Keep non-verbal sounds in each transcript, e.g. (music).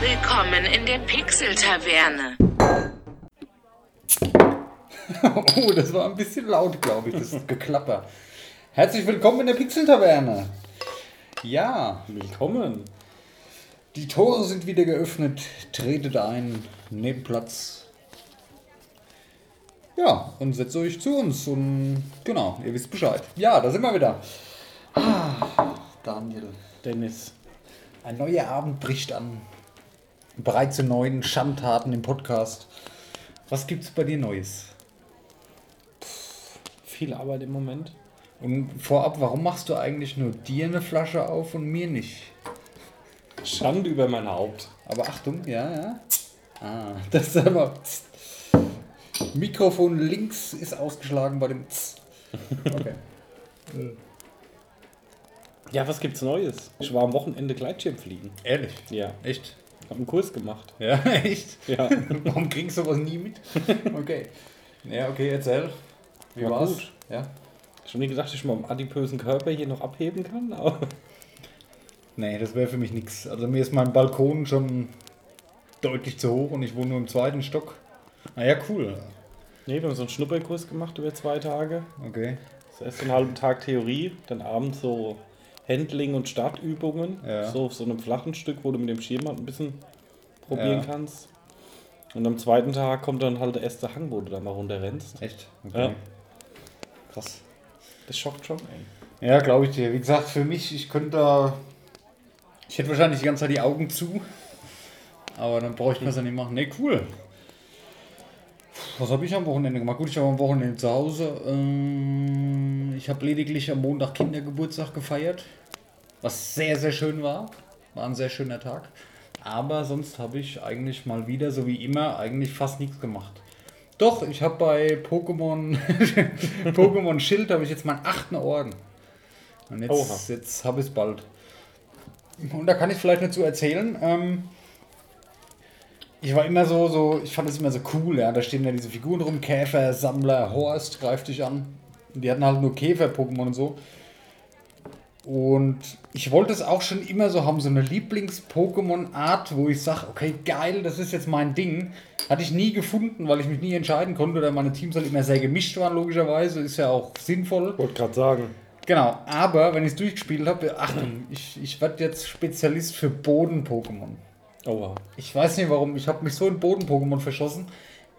Willkommen in der Pixel-Taverne. (laughs) Oh, das war ein bisschen laut, glaube ich, das Geklapper. Herzlich willkommen in der Pixel-Taverne. Ja, Willkommen. die Tore sind wieder geöffnet. Tretet ein, nehmt Platz. Ja, und setzt euch zu uns. Und genau, ihr wisst Bescheid. Ja, da sind wir wieder. Ah, Daniel. Dennis. Ein neuer Abend bricht an. Bereits zu neuen Schandtaten im Podcast. Was gibt's bei dir Neues? Viel Arbeit im Moment. Und vorab, warum machst du eigentlich nur dir eine Flasche auf und mir nicht? Schande über mein Haupt. Aber Achtung, ja, ja. Ah, (laughs) das ist aber. Mikrofon links ist ausgeschlagen bei dem. Okay. (laughs) Ja, was gibt's Neues? Ich war am Wochenende Gleitschirmfliegen. Ehrlich? Ja. Echt? Hab einen Kurs gemacht. Ja, (laughs) echt? Ja. Warum kriegst du sowas nie mit? Okay. Ja, okay, erzähl. Wie War war's? gut. Ja. Schon nie gedacht, dass ich mal am adipösen Körper hier noch abheben kann? (laughs) Aber Nee, das wäre für mich nichts. Also mir ist mein Balkon schon deutlich zu hoch und ich wohne nur im zweiten Stock. Naja, cool. nee, wir haben so einen Schnupperkurs gemacht über zwei Tage. Okay. Das erst einen halben Tag Theorie, dann abends so Handling- und Startübungen. Ja. So auf so einem flachen Stück, wo du mit dem Schirm halt ein bisschen probieren Ja. kannst. Und am zweiten Tag kommt dann halt der erste Hang, wo du dann mal runterrennst. Echt? Ja. Okay. Krass. Das schockt schon, ey. Ja, glaube ich dir. Wie gesagt, für mich, ich könnte da. Ich hätte wahrscheinlich die ganze Zeit die Augen zu. Aber dann bräuchte man es ja nicht machen. Ne, cool. Was habe ich am Wochenende gemacht? Gut, ich war am Wochenende zu Hause. Ähm, ich habe lediglich am Montag Kindergeburtstag gefeiert. Was sehr, sehr schön war. War ein sehr schöner Tag. Aber sonst habe ich eigentlich mal wieder, so wie immer, eigentlich fast nichts gemacht. Doch, ich habe bei Pokémon (laughs) Pokémon Schild habe ich jetzt meinen achten Orden. Und Oha. jetzt, jetzt habe ich es bald. Und da kann ich vielleicht dazu erzählen. Ähm, ich war immer so, so, ich fand es immer so cool, ja. Da stehen ja diese Figuren rum, Käfer, Sammler, Horst greift dich an. Und die hatten halt nur Käfer-Pokémon und so. Und ich wollte es auch schon immer so haben, so eine Lieblings-Pokémon-Art, wo ich sage, okay, geil, das ist jetzt mein Ding. Hatte ich nie gefunden, weil ich mich nie entscheiden konnte, oder meine Teams halt immer sehr gemischt waren, logischerweise. Ist ja auch sinnvoll. Wollte gerade sagen. Genau, aber wenn ich es durchgespielt habe, Achtung, ich, ich werde jetzt Spezialist für Boden-Pokémon. Oha. Ich weiß nicht warum, ich habe mich so in Boden-Pokémon verschossen.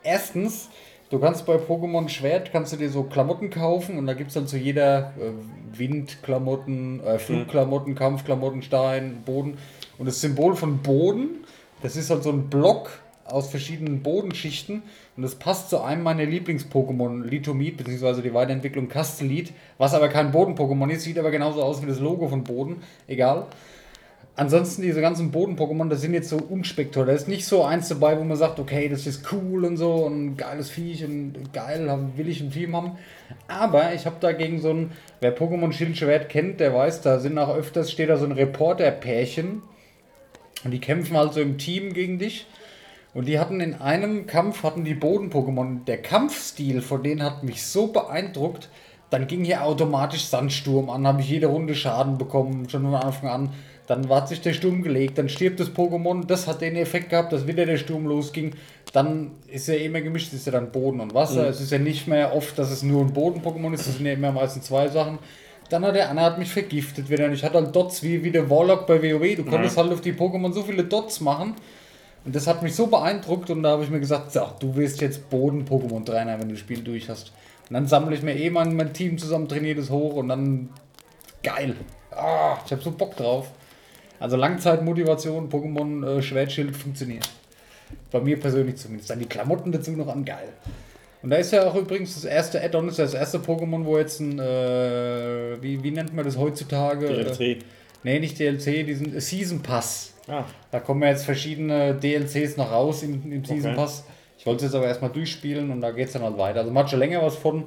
Erstens, du kannst bei Pokémon Schwert, kannst du dir so Klamotten kaufen und da gibt es dann zu jeder äh, Windklamotten, äh, Flugklamotten, Kampfklamotten, Stein, Boden. Und das Symbol von Boden, das ist halt so ein Block aus verschiedenen Bodenschichten und das passt zu einem meiner Lieblings-Pokémon, Litomid, beziehungsweise die Weiterentwicklung Castellit, was aber kein Boden-Pokémon ist, sieht aber genauso aus wie das Logo von Boden, egal. Ansonsten diese ganzen Boden-Pokémon, das sind jetzt so unspektakulär. Da ist nicht so eins dabei, wo man sagt, okay, das ist cool und so und ein geiles Viech und geil, will ich im Team haben. Aber ich habe dagegen so ein, wer Pokémon Schild Schwert kennt, der weiß, da sind auch öfters, steht da so ein Reporter-Pärchen und die kämpfen halt so im Team gegen dich. Und die hatten in einem Kampf, hatten die Boden-Pokémon, der Kampfstil von denen hat mich so beeindruckt, dann ging hier automatisch Sandsturm an, habe ich jede Runde Schaden bekommen, schon von Anfang an. Dann hat sich der Sturm gelegt, dann stirbt das Pokémon, das hat den Effekt gehabt, dass wieder der Sturm losging. Dann ist ja immer gemischt, ist ja dann Boden und Wasser. Es ist ja nicht mehr oft, dass es nur ein Boden-Pokémon ist, das sind ja immer meistens zwei Sachen. Dann hat der eine hat mich vergiftet wieder. Und ich hatte halt Dots wie, wie der Warlock bei WoW. Du konntest halt auf die Pokémon so viele Dots machen. Und das hat mich so beeindruckt und da habe ich mir gesagt, so, du wirst jetzt Boden-Pokémon-Trainer, wenn du das Spiel durch hast. Und dann sammle ich mir eh mein, mein Team zusammen, trainiere das hoch und dann geil. Ah, ich habe so Bock drauf. Also Langzeitmotivation, Pokémon äh, Schwertschild funktioniert. Bei mir persönlich zumindest. Dann die Klamotten dazu noch an, geil. Und da ist ja auch übrigens das erste Add-on, ist ja das erste Pokémon, wo jetzt ein, äh, wie, wie nennt man das heutzutage? Äh, DLC. nee, nicht DLC, diesen äh, Season Pass. Ah, Da kommen ja jetzt verschiedene DLCs noch raus im, im Season Okay. Pass. Ich wollte es jetzt aber erstmal durchspielen und da geht es dann halt weiter. Also man hat schon länger was von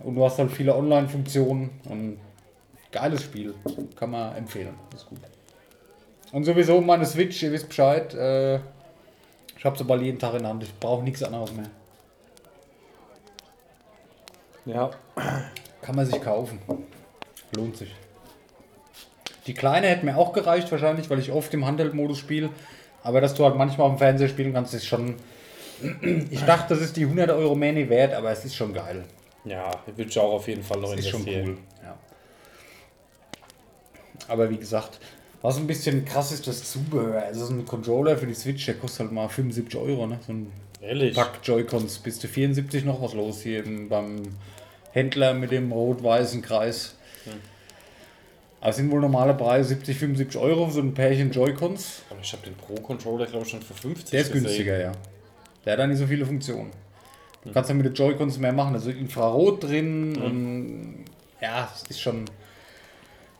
und du hast halt viele Online-Funktionen und geiles Spiel. Kann man empfehlen. Ist gut. Und sowieso meine Switch, ihr wisst Bescheid. Äh, ich habe sie bald jeden Tag in der Hand. Ich brauche nichts anderes mehr. ja. Kann man sich kaufen. Lohnt sich. Die kleine hätte mir auch gereicht wahrscheinlich, weil ich oft im Handheld-Modus spiele. Aber dass du halt manchmal auf dem Fernseher spielen kannst, ist schon. (clears throat) Ich dachte, das ist die 100 Euro mehr nicht wert, aber es ist schon geil. Ja, würde ich auch auf jeden Fall noch Das ist schon investieren. cool. Ja. Aber wie gesagt, was ein bisschen krass ist, das Zubehör. Also so ein Controller für die Switch, der kostet halt mal 75 Euro. Ne? So ein Ehrlich? Pack Joy-Cons. Bist du 74 noch was los hier im, beim Händler mit dem rot-weißen Kreis. Aber es sind wohl normale Preise 70, 75 Euro für so ein Pärchen Joy-Cons. Aber ich habe den Pro-Controller, glaube ich, schon für 50 Der ist gesehen. günstiger, ja. Der hat dann nicht so viele Funktionen. Du kannst ja mit den Joy-Cons mehr machen. Also Infrarot drin und ja, es ist schon.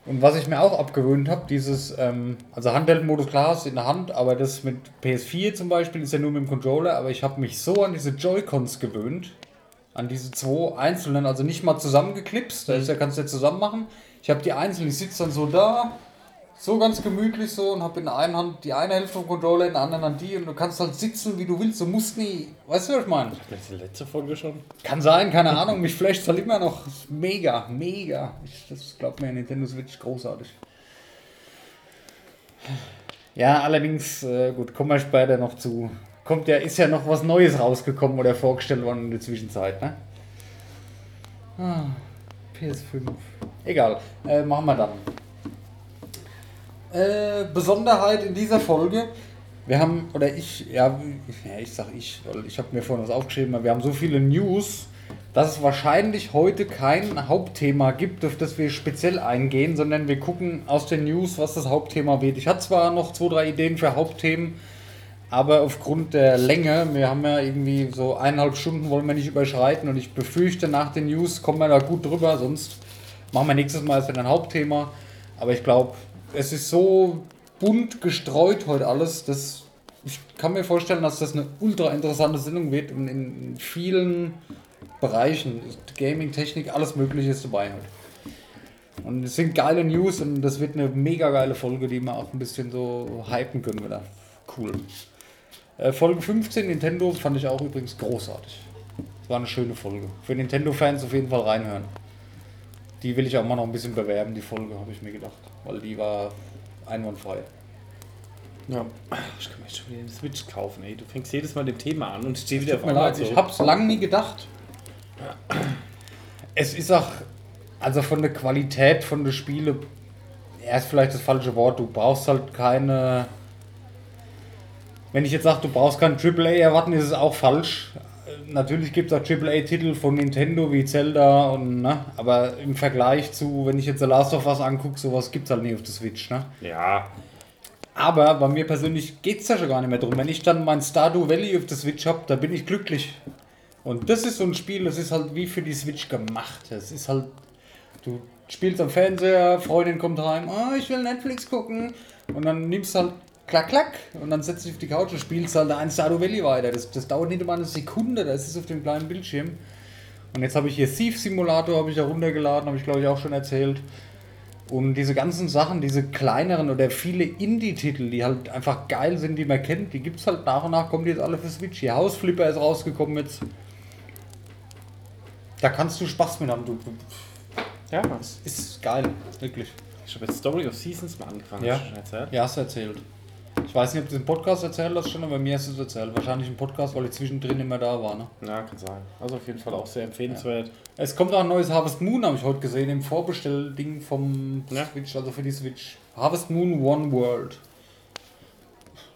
Und was ich mir auch abgewöhnt habe, dieses, ähm, also Handheldmodus klar ist in der Hand, aber das mit PS4 zum Beispiel ist ja nur mit dem Controller, aber ich habe mich so an diese Joy-Cons gewöhnt, an diese zwei einzelnen, also nicht mal zusammengeklipst, da ist ja, kannst du ja zusammen machen. Ich habe die einzelnen, ich sitze dann so da, so ganz gemütlich so und habe in der einen Hand die eine Hälfte vom Controller, in der anderen Hand die und du kannst halt sitzen, wie du willst, du musst nie, weißt du, was ich meine? Jetzt die letzte Folge schon. Kann sein, keine Ahnung, mich flasht halt immer noch mega, mega. Ich, das glaubt mir, Nintendo Switch großartig. Ja, allerdings, äh, gut, kommen wir später noch zu. Kommt ja, ist ja noch was Neues rausgekommen oder vorgestellt worden in der Zwischenzeit, ne? Ah, PS5. Egal, äh, machen wir dann. Äh, Besonderheit in dieser Folge. Wir haben, oder ich, ja, ich sag ich, weil ich habe mir vorhin was aufgeschrieben, aber wir haben so viele News, dass es wahrscheinlich heute kein Hauptthema gibt, auf das wir speziell eingehen, sondern wir gucken aus den News, was das Hauptthema wird. Ich hatte zwar noch zwei, drei Ideen für Hauptthemen, aber aufgrund der Länge, wir haben ja irgendwie so eineinhalb Stunden wollen wir nicht überschreiten und ich befürchte, nach den News kommen wir da gut drüber, sonst machen wir nächstes Mal erst ein Hauptthema. Aber ich glaube, es ist so bunt gestreut heute alles, dass ich kann mir vorstellen, dass das eine ultra interessante Sendung wird und in vielen Bereichen, Gaming, Technik, alles Mögliche ist dabei halt. Und es sind geile News und das wird eine mega geile Folge, die wir auch ein bisschen so hypen können wieder. Cool. Äh, Folge 15 Nintendo fand ich auch übrigens großartig. War eine schöne Folge. Für Nintendo-Fans auf jeden Fall reinhören. Die will ich auch mal noch ein bisschen bewerben, die Folge, habe ich mir gedacht. Weil die war einwandfrei. Ja. Ich kann mir jetzt schon wieder eine Switch kaufen, ey. Du fängst jedes Mal dem Thema an und ich stehe wieder mir leid, ich hab's lange nie gedacht. Es ist auch, also von der Qualität von der Spiele, er ist vielleicht das falsche Wort, du brauchst halt keine. Wenn ich jetzt sage, du brauchst keinen AAA erwarten, ist es auch falsch. Natürlich gibt es auch AAA-Titel von Nintendo wie Zelda und ne, aber im Vergleich zu, wenn ich jetzt The Last of Us angucke, sowas gibt es halt nie auf der Switch, ne? Ja. Aber bei mir persönlich geht es ja schon gar nicht mehr drum. Wenn ich dann mein Stardew Valley auf der Switch habe, da bin ich glücklich. Und das ist so ein Spiel, das ist halt wie für die Switch gemacht. Es ist halt, du spielst am Fernseher, Freundin kommt rein, oh, ich will Netflix gucken. Und dann nimmst du halt klack, klack und dann setzt du dich auf die Couch und spielst halt ein Stardew Valley weiter. Das, das dauert nicht mal eine Sekunde, das ist auf dem kleinen Bildschirm. Und jetzt habe ich hier Thief Simulator, habe ich ja runtergeladen, habe ich glaube ich auch schon erzählt. Und diese ganzen Sachen, diese kleineren oder viele Indie-Titel, die halt einfach geil sind, die man kennt, die gibt es halt nach und nach, kommen die jetzt alle für Switch. Hier Hausflipper ist rausgekommen jetzt. Da kannst du Spaß mit haben. Du, Ja. das ist geil, wirklich. Ich habe jetzt Story of Seasons mal angefangen. Ja. Hast du schon erzählt? Ja, hast du erzählt. Ich weiß nicht, ob du es im Podcast erzählt hast schon, aber mir hast du es erzählt. Wahrscheinlich im Podcast, weil ich zwischendrin immer da war. Ne? Ja, kann sein. Also auf jeden Fall auch sehr empfehlenswert. Es kommt auch ein neues Harvest Moon, habe ich heute gesehen, im Vorbestellding vom Ja. Switch, also für die Switch. Harvest Moon One World.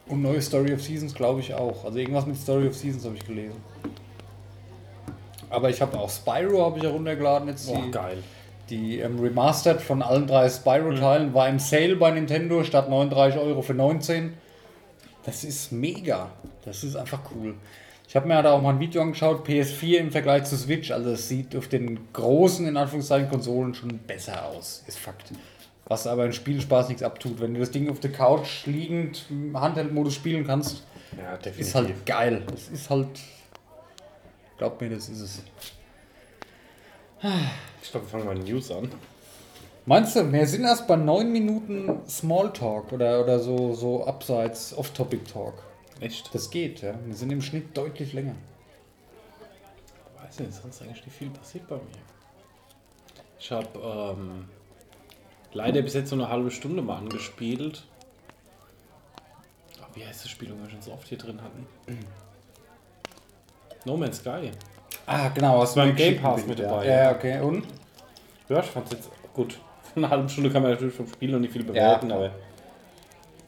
Und neue Story of Seasons, glaube ich auch. Also irgendwas mit Story of Seasons habe ich gelesen. Aber ich habe auch Spyro habe ich heruntergeladen jetzt. Oh, geil. Die ähm, Remastered von allen drei Spyro-Teilen war im Sale bei Nintendo statt 39 Euro für 19. Das ist mega. Das ist einfach cool. Ich habe mir da auch mal ein Video angeschaut, PS4 im Vergleich zu Switch. Also es sieht auf den großen, in Anführungszeichen, Konsolen schon besser aus. Ist Fakt. Was aber im Spielspaß nichts abtut. Wenn du das Ding auf der Couch liegend im Handheld-Modus spielen kannst, Ja, ist halt geil. Das ist halt. Glaub mir, das ist es. Ich glaube, wir fangen mal News an. Meinst du, wir sind erst bei 9 Minuten Smalltalk oder, oder so, so abseits Off-Topic-Talk. Echt? Das geht, ja. Wir sind im Schnitt deutlich länger. Weiß nicht, sonst eigentlich nicht viel passiert bei mir. Ich habe ähm, leider bis jetzt so eine halbe Stunde mal angespielt. Wie heißt das Spiel, das wir schon so oft hier drin hatten? (clears throat) no Man's Sky. Ah, genau, hast du Beim Game Pass mit ja. dabei, Ja, ja. okay. Und? Ja, ich fand's jetzt gut. Von einer halben Stunde kann man natürlich vom Spiel noch nicht viel bewerten, klar. aber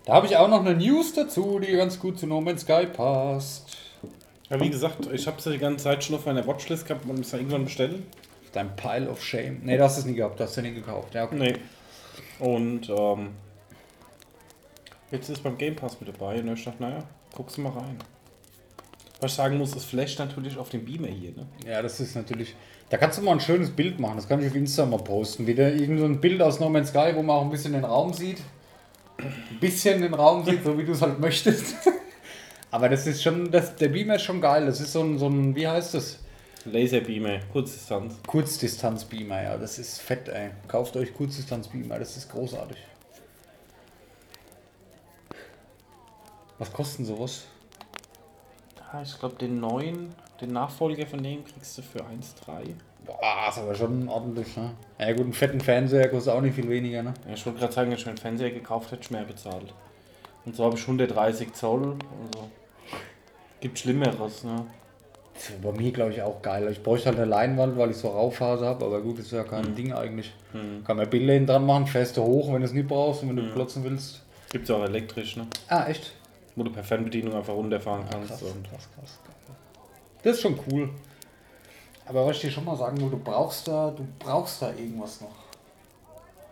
Da habe ich auch noch eine News dazu, die ganz gut zu No Man's Sky passt. ja, wie gesagt, ich habe es ja die ganze Zeit schon auf meiner Watchlist gehabt, man muss ja irgendwann bestellen. Dein Pile of Shame. Nee, das hast du es nie gehabt, das hast du nie gekauft. Ja, okay. Nee. Und ähm, jetzt ist beim Game Pass mit dabei und ich dachte, naja, guckst du mal rein. Was ich sagen muss, es flasht natürlich auf den Beamer hier, ne? Ja, das ist natürlich. Da kannst du mal ein schönes Bild machen. Das kann ich auf Insta mal posten. Wieder irgend so ein Bild aus No Man's Sky, wo man auch ein bisschen den Raum sieht. Ein bisschen den Raum sieht, so wie du es halt möchtest. (laughs) Aber das ist schon, das, der Beamer ist schon geil. Das ist so ein, so ein wie heißt das? Laserbeamer, Kurzdistanz. Kurzdistanz-Beamer, ja. Das ist fett, ey. Kauft euch Kurzdistanz-Beamer, das ist großartig. Was kosten sowas? Ja, ich glaube, den neuen, den Nachfolger von dem kriegst du für 1,3. Boah, ist aber schon ordentlich, ne? Ja gut, einen fetten Fernseher kostet auch nicht viel weniger, ne? Ja, ich wollte gerade sagen, wenn ich mir einen Fernseher gekauft hätte, ich mehr bezahlt. Und so habe ich 130 Zoll. Also gibt Schlimmeres, ne? Das ist bei mir, glaube ich, auch geil. Ich bräuchte halt eine Leinwand, weil ich so Rauphase habe, aber gut, ist ja kein Ding eigentlich. Kann man Bilder dran machen, du hoch, wenn du es nicht brauchst und wenn du klotzen willst. Gibt ja auch elektrisch, ne? Ah, echt? Wo du per Fernbedienung einfach runterfahren kannst. Krass, und krass, krass. Das ist schon cool. Aber was ich dir schon mal sagen will, du brauchst da, du brauchst da irgendwas noch.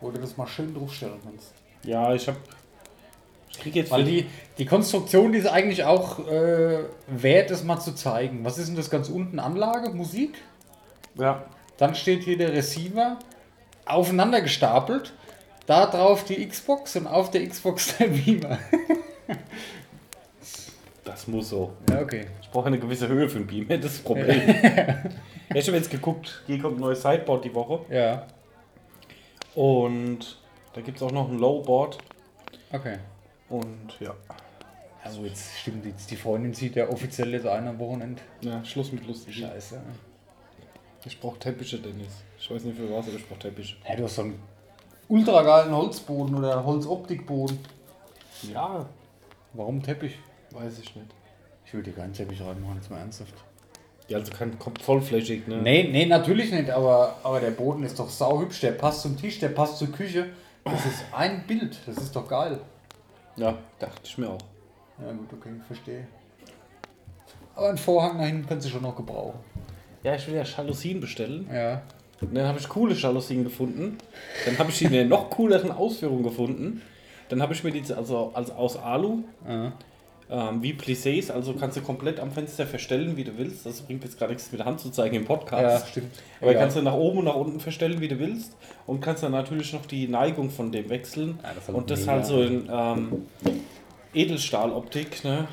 Wo du das mal schön draufstellen kannst. ja, ich habe. Ich krieg jetzt Weil die, die Konstruktion, die ist eigentlich auch äh, wert, es mal zu zeigen. Was ist denn das ganz unten? Anlage, Musik? Ja, Dann steht hier der Receiver aufeinander gestapelt. Da drauf die Xbox und auf der Xbox der Beamer. (laughs) das muss so. Ja, okay. Ich brauche eine gewisse Höhe für den Beamer, (laughs) das ist das Problem. (laughs) ja, ich habe jetzt geguckt, hier kommt ein neues Sideboard die Woche. Ja, Und da gibt es auch noch ein Lowboard. okay. Und ja. Also jetzt stimmt, jetzt die Freundin zieht ja offiziell jetzt ein am Wochenende. Ja, Schluss mit lustig. Scheiße. Ich brauche Teppiche, Dennis. Ich weiß nicht für was, aber ich brauche Teppiche. Ja, du hast so einen ultra geilen Holzboden oder Holzoptikboden. Ja, Warum Teppich? Weiß ich nicht. Ich würde dir keinen Teppich reinmachen, jetzt mal ernsthaft. Ja, also kein, kommt vollflächig, ne? Nee, nee, natürlich nicht, aber, aber der Boden ist doch sauhübsch, der passt zum Tisch, der passt zur Küche. Das ist ein Bild, das ist doch geil. Ja, dachte ich mir auch. Ja gut, okay, verstehe. Aber einen Vorhang nach hinten kannst du schon noch gebrauchen. Ja, ich will ja Jalousien bestellen. Ja. Und dann habe ich coole Jalousien gefunden. Dann habe ich die in der noch cooleren Ausführung gefunden. Dann habe ich mir die also, also aus Alu, Ja. Ähm, wie Plissés, also kannst du komplett am Fenster verstellen, wie du willst. Das bringt jetzt gar nichts mit der Hand zu zeigen im Podcast. Ja, stimmt. Aber Ja. kannst du nach oben und nach unten verstellen, wie du willst. Und kannst dann natürlich noch die Neigung von dem wechseln. Ja, das und das mega. halt so in ähm, Edelstahloptik, ne?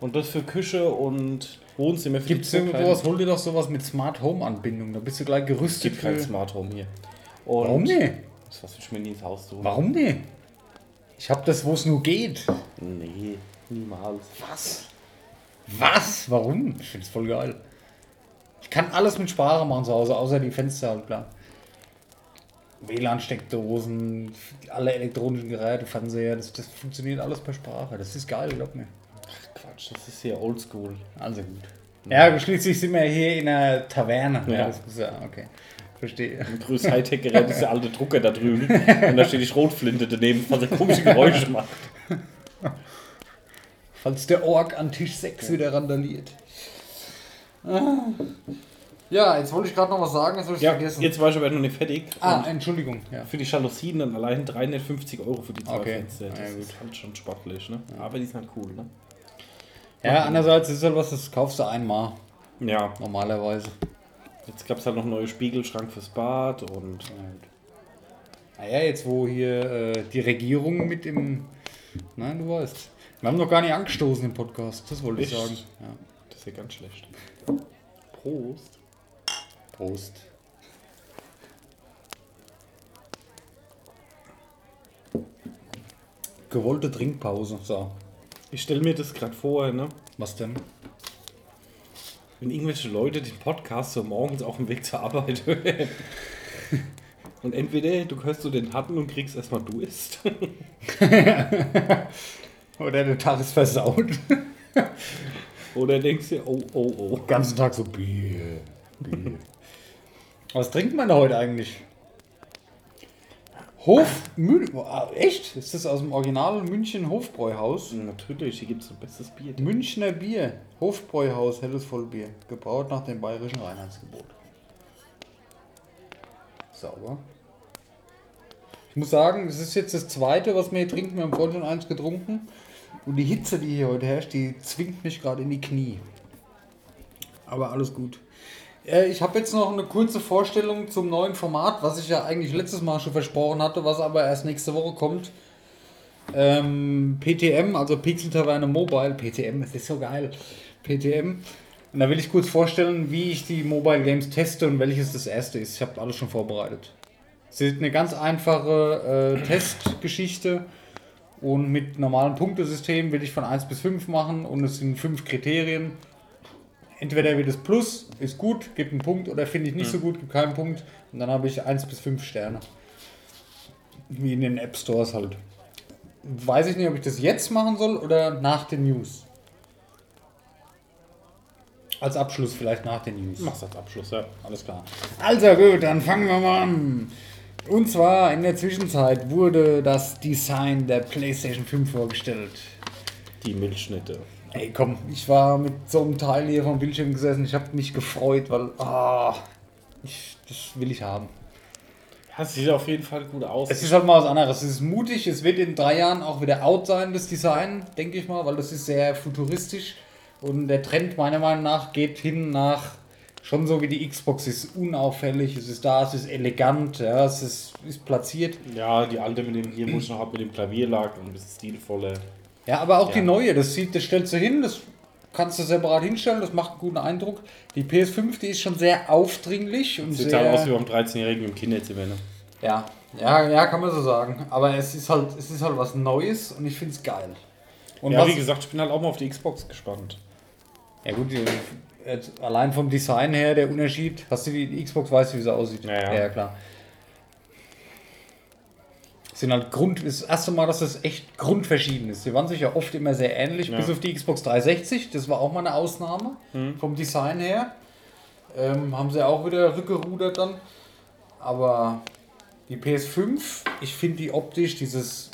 Und das für Küche und Wohnzimmer. für Gibt es irgendwas, Kleinen. hol dir doch sowas mit Smart Home Anbindung, da bist du gleich Es gerüstet gibt kein. Smart Home hier. Und Warum nicht? Das was ich mir nie ins Haus tun. Warum nicht? Ich hab das, wo es nur geht. Nee, niemals. Was? Was? Warum? Ich find's voll geil. Ich kann alles mit Sprache machen zu Hause, außer die Fenster halt klar. WLAN-Steckdosen, alle elektronischen Geräte, Fernseher, das, das funktioniert alles per Sprache. Das ist geil, glaub mir. Quatsch, das ist hier oldschool. Also gut. Ja, schließlich sind wir hier in einer Taverne. Ja, Ja. das ist ja okay. Verstehe. Ein größtes Hightech-Gerät ist der alte Drucker da drüben. Und da steht die Schrotflinte daneben, was er komische Geräusche macht. Falls der Ork an Tisch 6 wieder randaliert. Ah. Ja, jetzt wollte ich gerade noch was sagen, das habe ich Ja, vergessen. jetzt war ich aber noch nicht fertig. ah, Und Entschuldigung. Ja. für die Jalousien dann allein 350 Euro für die zwei Okay. Fenster. Das Ja, gut. ist halt schon sportlich, ne? Aber die sind halt cool, ne? ja, andererseits ist halt was, das kaufst du einmal, Ja, normalerweise. jetzt gab es halt noch einen neuen Spiegelschrank fürs Bad und Naja, jetzt wo hier äh, die Regierung mit im. Nein, du weißt. Wir haben noch gar nicht angestoßen im Podcast, das wollte ich Echt? sagen. Ja. das ist ja ganz schlecht. Prost. Prost. Gewollte Trinkpause. So. Ich stelle mir das gerade vor, ne? Was denn? Wenn irgendwelche Leute den Podcast so morgens auf dem Weg zur Arbeit hören. Und entweder du hörst so den Hatten und kriegst erstmal Durst. (laughs) (laughs) Oder der Tag ist versaut. Oder denkst du, oh, oh, oh. Den ganzen Tag so Bier, Bier. Was trinkt man da heute eigentlich? Hof Mün ah, Echt? Ist das aus dem Original München Hofbräuhaus? Natürlich, hier gibt es ein bestes Bier. Münchner Bier. Hofbräuhaus, helles Vollbier. Gebraut nach dem bayerischen Reinheitsgebot. Sauber. Ich muss sagen, es ist jetzt das zweite, was wir hier trinken. Wir haben vorhin schon eins getrunken. Und die Hitze, die hier heute herrscht, die zwingt mich gerade in die Knie. Aber alles gut. Äh, Ich habe jetzt noch eine kurze Vorstellung zum neuen Format, was ich ja eigentlich letztes Mal schon versprochen hatte, was aber erst nächste Woche kommt. Ähm, PTM, also Pixel Taverne Mobile. PTM, das ist so geil. PTM. Und da will ich kurz vorstellen, wie ich die Mobile Games teste und welches das erste ist. Ich habe alles schon vorbereitet. Es ist eine ganz einfache äh, Testgeschichte und mit normalem Punktesystem will ich von 1 bis 5 machen und es sind fünf Kriterien. Entweder wird es Plus, ist gut, gibt einen Punkt, oder finde ich nicht so gut, gibt keinen Punkt. Und dann habe ich 1 bis 5 Sterne. Wie in den App Stores halt. Weiß ich nicht, ob ich das jetzt machen soll oder nach den News. Als Abschluss vielleicht nach den News. Mach's als Abschluss, ja. Alles klar. Also gut, dann fangen wir mal an. Und zwar in der Zwischenzeit wurde das Design der PlayStation 5 vorgestellt. Die Milchschnitte. Ey, komm, ich war mit so einem Teil hier vom Bildschirm gesessen. Ich habe mich gefreut, weil ah, ich, das will ich haben. Ja, es sieht auf jeden Fall gut aus. Es ist halt mal was anderes. Es ist mutig. Es wird in drei Jahren auch wieder out sein, das Design, denke ich mal, weil das ist sehr futuristisch. Und der Trend meiner Meinung nach geht hin nach schon so wie die Xbox ist unauffällig. Es ist da, es ist elegant, ja, es ist, ist platziert. ja, die alte mit dem hier, wo ich noch mit dem Klavier lag und ein bisschen stilvolle. Ja, aber auch die Ja. neue, das sieht, das stellst du hin, das kannst du separat hinstellen, das macht einen guten Eindruck. Die PS5, die ist schon sehr aufdringlich und Sieht sehr, halt aus wie beim 13-Jährigen im Kinderzimmer. Ne? ja, ja, ja, kann man so sagen. Aber es ist halt, es ist halt was Neues und ich finde es geil. Und ja, wie gesagt, ich bin halt auch mal auf die Xbox gespannt. ja gut, die, jetzt allein vom Design her der Unterschied. Hast du die, Xbox, weißt du, wie sie aussieht? Ja, ja. ja klar. Sind halt Grund, das erste Mal, dass das echt grundverschieden ist. Die waren sich ja oft immer sehr ähnlich, Ja. bis auf die Xbox 360. Das war auch mal eine Ausnahme Hm. vom Design her. Ähm, haben sie auch wieder rückgerudert dann. Aber die PS5, ich finde die optisch, dieses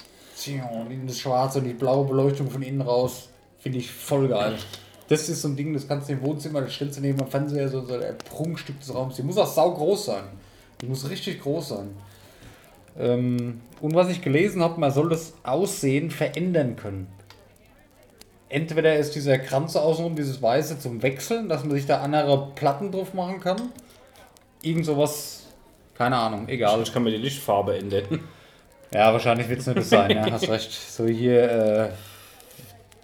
das Schwarze und die blaue Beleuchtung von innen raus, finde ich voll geil. Das ist so ein Ding, das kannst du im Wohnzimmer, das stellst du neben dem Fernseher, so, so ein Prunkstück des Raums. Die muss auch sau groß sein. Die muss richtig groß sein. Ähm, und was ich gelesen habe, man soll das Aussehen verändern können. Entweder ist dieser Kranz außenrum, dieses Weiße zum Wechseln, dass man sich da andere Platten drauf machen kann. Irgend sowas, keine Ahnung, egal. Ich kann mir die Lichtfarbe ändern. Ja, wahrscheinlich wird es nicht das sein, ja, hast (laughs) recht. So hier, äh,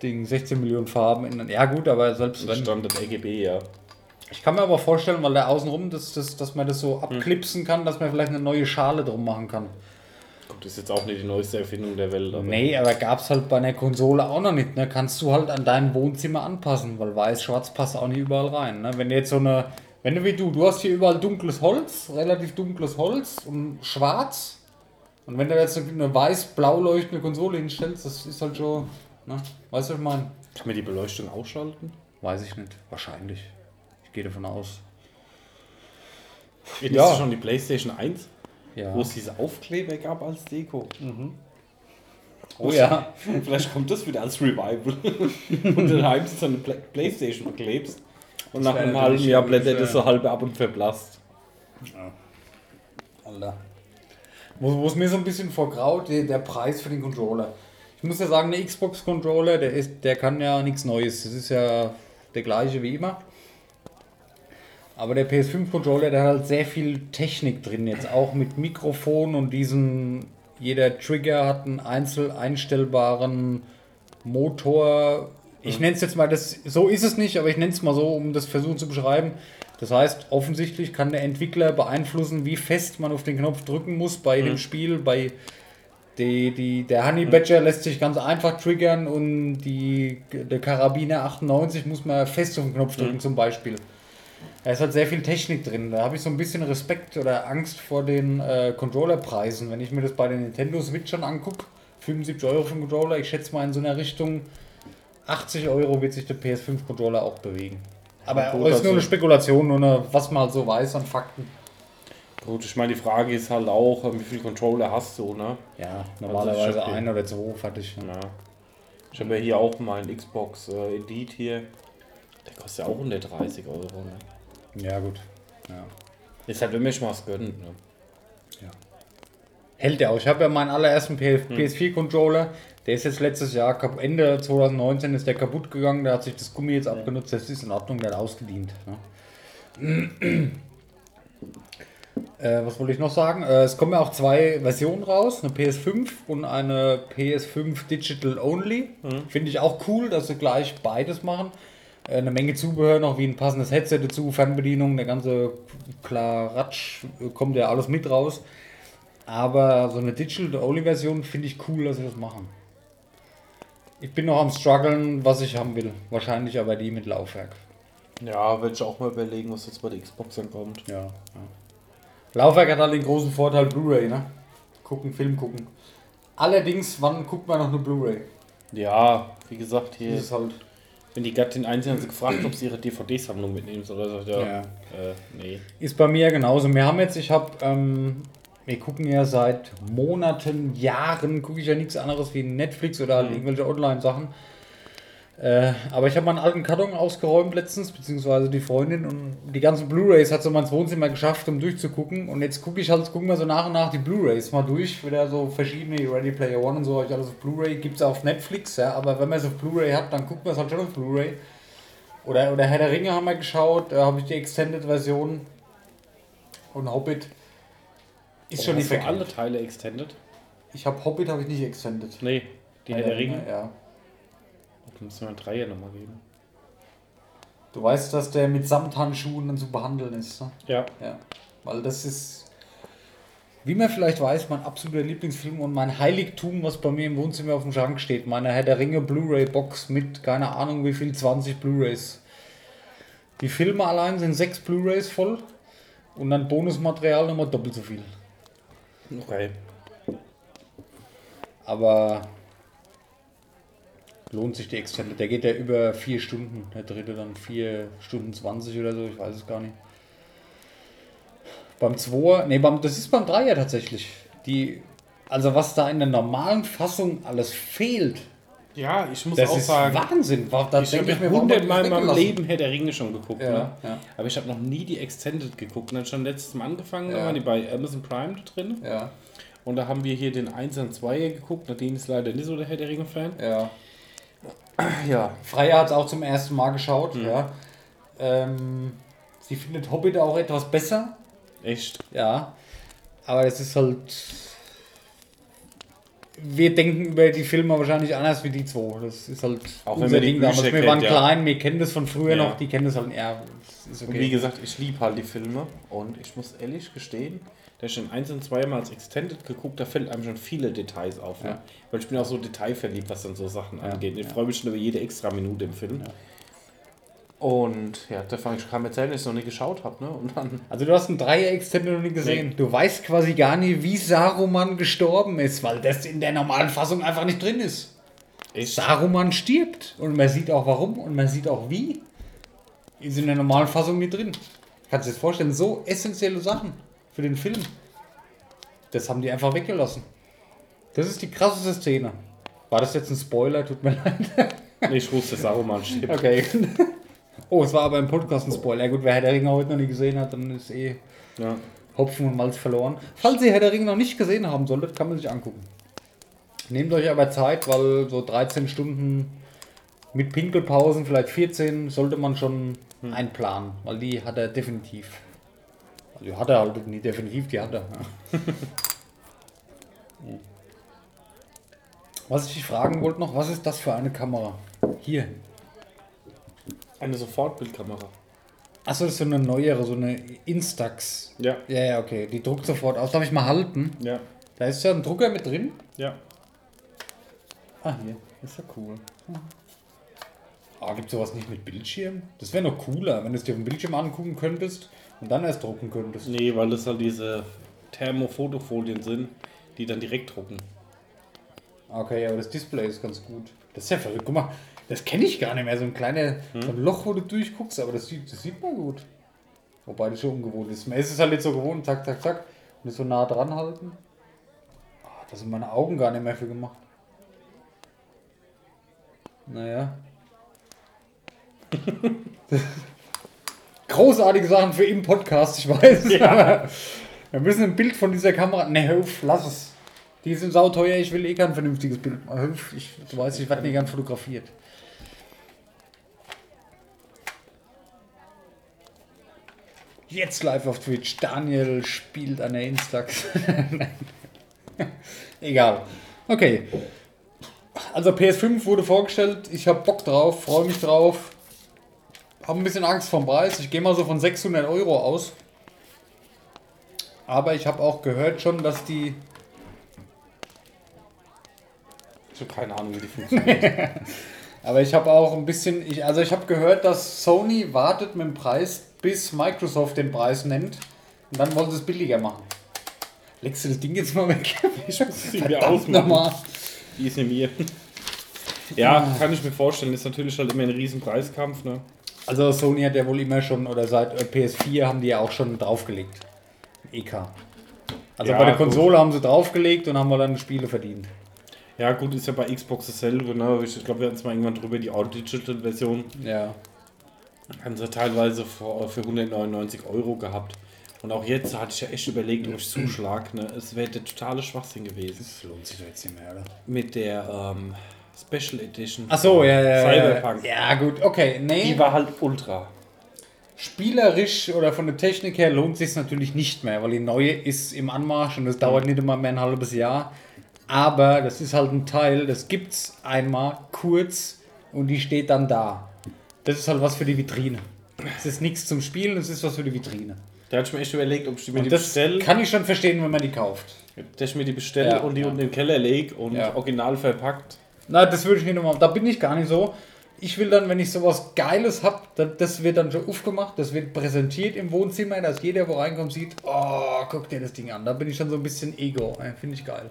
Ding, 16 Millionen Farben. In, ja gut, aber selbst wenn. Standard RGB, ja. Ich kann mir aber vorstellen, weil der außenrum, das, das, dass man das so abklipsen kann, dass man vielleicht eine neue Schale drum machen kann. Gut, das ist jetzt auch nicht die neueste Erfindung der Welt. Aber Nee, aber gab es halt bei einer Konsole auch noch nicht. Ne? Kannst du halt an dein Wohnzimmer anpassen, weil weiß-schwarz passt auch nicht überall rein. Ne? Wenn du jetzt so eine, wenn du wie du, du hast hier überall dunkles Holz, relativ dunkles Holz und schwarz. Und wenn du jetzt eine weiß-blau leuchtende Konsole hinstellst, das ist halt schon, ne? Weißt du, was ich meine? Kann man die Beleuchtung ausschalten? Weiß ich nicht. Wahrscheinlich. Ich gehe davon aus. Ist Ja. das schon die PlayStation 1, Ja. wo es diese Aufkleber gab als Deko? Oh ja. (laughs) Vielleicht kommt das wieder als Revival. (laughs) und dann heim so eine Play Playstation beklebst. Und nach wär einem halben Jahr blättert das so halb ab und verblasst. Alter. Wo, wo es mir so ein bisschen vorgraut, der, der Preis für den Controller. Ich muss ja sagen, der Xbox-Controller, der, ist, der kann ja nichts Neues. Das ist ja der gleiche wie immer. Aber der PS5-Controller, der hat halt sehr viel Technik drin jetzt, auch mit Mikrofon und diesen, jeder Trigger hat einen einzeln einstellbaren Motor. Ich nenne es jetzt mal, das, so ist es nicht, aber ich nenne es mal so, um das versuchen zu beschreiben. Das heißt, offensichtlich kann der Entwickler beeinflussen, wie fest man auf den Knopf drücken muss bei dem Spiel. Bei die, die, der Honey Badger lässt sich ganz einfach triggern und die, der Karabiner 98 muss man fest auf den Knopf drücken zum Beispiel. Da ist halt sehr viel Technik drin. Da habe ich so ein bisschen Respekt oder Angst vor den äh, Controllerpreisen. Wenn ich mir das bei den Nintendo Switchern angucke, 75 Euro für einen Controller. Ich schätze mal in so einer Richtung 80 Euro wird sich der PS5-Controller auch bewegen. Aber das ist also- nur eine Spekulation, nur eine, was man halt so weiß an Fakten. Gut, ich meine, die Frage ist halt auch, wie viel Controller hast du, ne? Ja, Also normalerweise okay. ein oder zwei, fertig. ne? Ja. Ich habe ja hier auch meinen Xbox äh, Elite hier. Der kostet ja auch 130 Euro, ne? Ja, gut. Ja. Ist halt, sich mal was gönnt, ne? Hält der auch. Ich habe ja meinen allerersten PS4-Controller. Der ist jetzt letztes Jahr, Ende 2019 ist der kaputt gegangen. Da hat sich das Gummi jetzt abgenutzt. Das ist in Ordnung, der hat ausgedient. Ne? (clears throat) (clears throat) äh, was wollte ich noch sagen? Äh, es kommen ja auch zwei Versionen raus. Eine PS5 und eine PS5 Digital Only. Finde ich auch cool, dass sie gleich beides machen. Äh, eine Menge Zubehör noch, wie ein passendes Headset dazu, Fernbedienung, der ganze Klaratsch äh, kommt ja alles mit raus. Aber so eine Digital-Only-Version finde ich cool, dass sie das machen. Ich bin noch am struggeln, was ich haben will. Wahrscheinlich aber die mit Laufwerk. Ja, werde ich auch mal überlegen, was jetzt bei der Xbox dann kommt. Ja, ja. Laufwerk hat halt den großen Vorteil Blu-ray, ne? Gucken, Film gucken. Allerdings, wann guckt man noch eine Blu-ray? Ja, wie gesagt, hier, Das ist halt. wenn die Gattin einzeln hat sie gefragt, ob sie ihre DVD-Sammlung mitnehmen soll. Also, ja, Ja. Äh, nee. Ist bei mir genauso. Wir haben jetzt, ich habe, ähm, wir gucken ja seit Monaten, Jahren, gucke ich ja nichts anderes wie Netflix oder halt irgendwelche Online-Sachen. Äh, aber ich habe meinen alten Karton ausgeräumt letztens, beziehungsweise die Freundin und die ganzen Blu-Rays hat so mein Wohnzimmer geschafft, um durchzugucken. Und jetzt gucke ich halt, gucken wir so nach und nach die Blu-Rays mal durch. Wieder so verschiedene Ready Player One und so, habe ich alles auf Blu-ray, gibt es auf Netflix, ja. Aber wenn man es auf Blu-ray hat, dann guckt man es halt schon auf Blu-ray. Oder, oder Herr der Ringe haben wir geschaut, da habe ich die Extended-Version. Und Hobbit ist schon nicht für verkehrt. alle Teile extended? Ich habe Hobbit habe ich nicht extended. Nee, die Herr der Ringe. Ja. Wir einen Dreier nochmal geben. Du weißt, dass der mit Samthandschuhen dann zu behandeln ist. Ne? Ja. Ja. Weil das ist, wie man vielleicht weiß, mein absoluter Lieblingsfilm und mein Heiligtum, was bei mir im Wohnzimmer auf dem Schrank steht. Meine Herr der Ringe Blu-ray-Box mit keine Ahnung wie viel, 20 Blu-rays. Die Filme allein sind sechs Blu-rays voll und dann Bonusmaterial nochmal doppelt so viel. Okay. Aber lohnt sich die Extended. Der geht ja über vier Stunden. Der dritte dann vier Stunden 20 oder so, ich weiß es gar nicht. Beim 2, nee, beim, das ist beim 3 tatsächlich. Die, also was da in der normalen Fassung alles fehlt, Ja, ich muss das auch ist sagen, Wahnsinn. Wa- Da ich habe mir, hundertmal in meinem? Leben Herr der Ringe schon geguckt. Ja, ne? ja. Aber ich habe noch nie die Extended geguckt. Und dann schon letztes Mal angefangen, da Ja. waren die bei Amazon Prime drin. Ja, Und da haben wir hier den 1 und 2 geguckt. Nadine ist leider nicht so der Herr der Ringe-Fan. ja. (clears throat) Ja. Freya hat es auch zum ersten Mal geschaut. Mhm. Ja. Ähm, sie findet Hobbit auch etwas besser. Echt? Ja, aber es ist halt. Wir denken über die Filme wahrscheinlich anders wie die zwei. Das ist halt Auch wenn unser Ding damals. Wir waren ja. klein, wir kennen das von früher Ja. noch, die kennen das halt. Das ist Und wie okay. gesagt, ich liebe halt die Filme. Und ich muss ehrlich gestehen, da ich den 1 und 2 mal als Extended geguckt, da fällt einem schon viele Details auf. Ne? Ja. Weil ich bin auch so detailverliebt, was dann so Sachen Ja, angeht. Ich ja. freue mich schon über jede extra Minute im Film. Und ja, da fange ich kann erzählen, dass ich noch nicht geschaut habe. Ne? Und dann Also du hast einen Dreier Extended noch nie gesehen. Du weißt quasi gar nicht, wie Saruman gestorben ist, weil das in der normalen Fassung einfach nicht drin ist. echt. Saruman stirbt und man sieht auch warum und man sieht auch wie. Ist in der normalen Fassung nicht drin. Kannst du dir das vorstellen? So essentielle Sachen für den Film. Das haben die einfach weggelassen. Das ist die krasseste Szene. War das jetzt ein Spoiler? Tut mir (laughs) leid. Nee, ich wusste, Saruman stirbt. Okay. (laughs) Oh, es war aber im Podcast ein Spoiler. Ja, gut, wer Herr der Ringe heute noch nie gesehen hat, dann ist eh Ja. Hopfen und Malz verloren. Falls ihr Herr der Ringe noch nicht gesehen haben solltet, kann man sich angucken. Nehmt euch aber Zeit, weil so 13 Stunden mit Pinkelpausen, vielleicht 14, sollte man schon einplanen, weil die hat er definitiv. Also die hat er halt nicht definitiv, die hat er. (laughs) Was ich dich fragen wollte noch, was ist das für eine Kamera? Hier. Eine Sofortbildkamera. Achso, das ist so eine neuere, so eine Instax. Ja. Ja, ja, okay. Die druckt sofort aus. Darf ich mal halten? Ja. Da ist ja ein Drucker mit drin. Ja. Ah, hier. Ist ja cool. Ah, gibt sowas nicht mit Bildschirm? Das wäre noch cooler, wenn du es dir auf dem Bildschirm angucken könntest und dann erst drucken könntest. Nee, weil das halt diese Thermofotofolien sind, die dann direkt drucken. Okay, aber das Display ist ganz gut. Das ist ja verrückt. Guck mal, das kenne ich gar nicht mehr. So ein kleines so ein Loch, wo du durchguckst, aber das sieht, das sieht man gut. Wobei das schon ungewohnt ist. Man ist es halt jetzt so gewohnt, zack, zack, zack. Und so nah dran halten. Ah, da sind meine Augen gar nicht mehr für gemacht. Naja. (laughs) Großartige Sachen für im Podcast, ich weiß. Ja. (laughs) Wir müssen ein Bild von dieser Kamera. Ne, hör lass es. Die sind sauteuer, ich will eh kein vernünftiges Bild. Ich, du weißt, ich werde nie gern fotografiert. Jetzt live auf Twitch. Daniel spielt an der Instax. (laughs) Egal. Okay. Also PS5 wurde vorgestellt. Ich habe Bock drauf, freue mich drauf. Habe ein bisschen Angst vom Preis. Ich gehe mal so von 600 Euro aus. Aber ich habe auch gehört schon, dass die Ich habe keine Ahnung, wie die funktioniert. (laughs) Aber ich habe auch ein bisschen, ich, also ich habe gehört, dass Sony wartet mit dem Preis, bis Microsoft den Preis nennt. Und dann wollen sie es billiger machen. Legst du das Ding jetzt mal weg? (laughs) Ich sie mir ausmachen. die ist nicht mir. Ja, kann ich mir vorstellen. Ist natürlich halt immer ein riesen Preiskampf, ne? Also Sony hat ja wohl immer schon, oder seit äh, PS4 haben die ja auch schon draufgelegt. EK. Also Ja, bei der gut. Konsole haben sie draufgelegt und haben wir dann Spiele verdient. Ja, gut, ist ja bei Xbox dasselbe, ne? Ich glaube, wir hatten es mal irgendwann drüber, die Auto-Digital-Version Ja. haben sie teilweise für, für 199 Euro gehabt. Und auch jetzt hatte ich ja echt überlegt, ob ich zuschlag. Ne? Es wäre der totale Schwachsinn gewesen. Das lohnt sich doch jetzt nicht mehr, oder? Mit der ähm, Special Edition. Ach so, ja, ja. ja. Cyberpunk. Ja, gut, okay. Nee. Die war halt ultra. Spielerisch oder von der Technik her lohnt sich natürlich nicht mehr, weil die neue ist im Anmarsch und das dauert nicht immer mehr ein halbes Jahr. Aber das ist halt ein Teil, das gibt's einmal kurz und die steht dann da. Das ist halt was für die Vitrine. Es ist nichts zum Spielen, es ist was für die Vitrine. Da hatte ich mir echt überlegt, ob ich die mir die Und das bestelle, kann ich schon verstehen, wenn man die kauft. dass ich mir die bestelle Ja, und die ja. unten im Keller lege und Ja. original verpackt. Na, das würde ich nicht nochmal. Da bin ich gar nicht so. Ich will dann, wenn ich sowas Geiles habe, das wird dann schon aufgemacht, das wird präsentiert im Wohnzimmer, dass jeder, wo reinkommt, sieht, oh, guck dir das Ding an. Da bin ich schon so ein bisschen Ego. äh, Finde ich geil.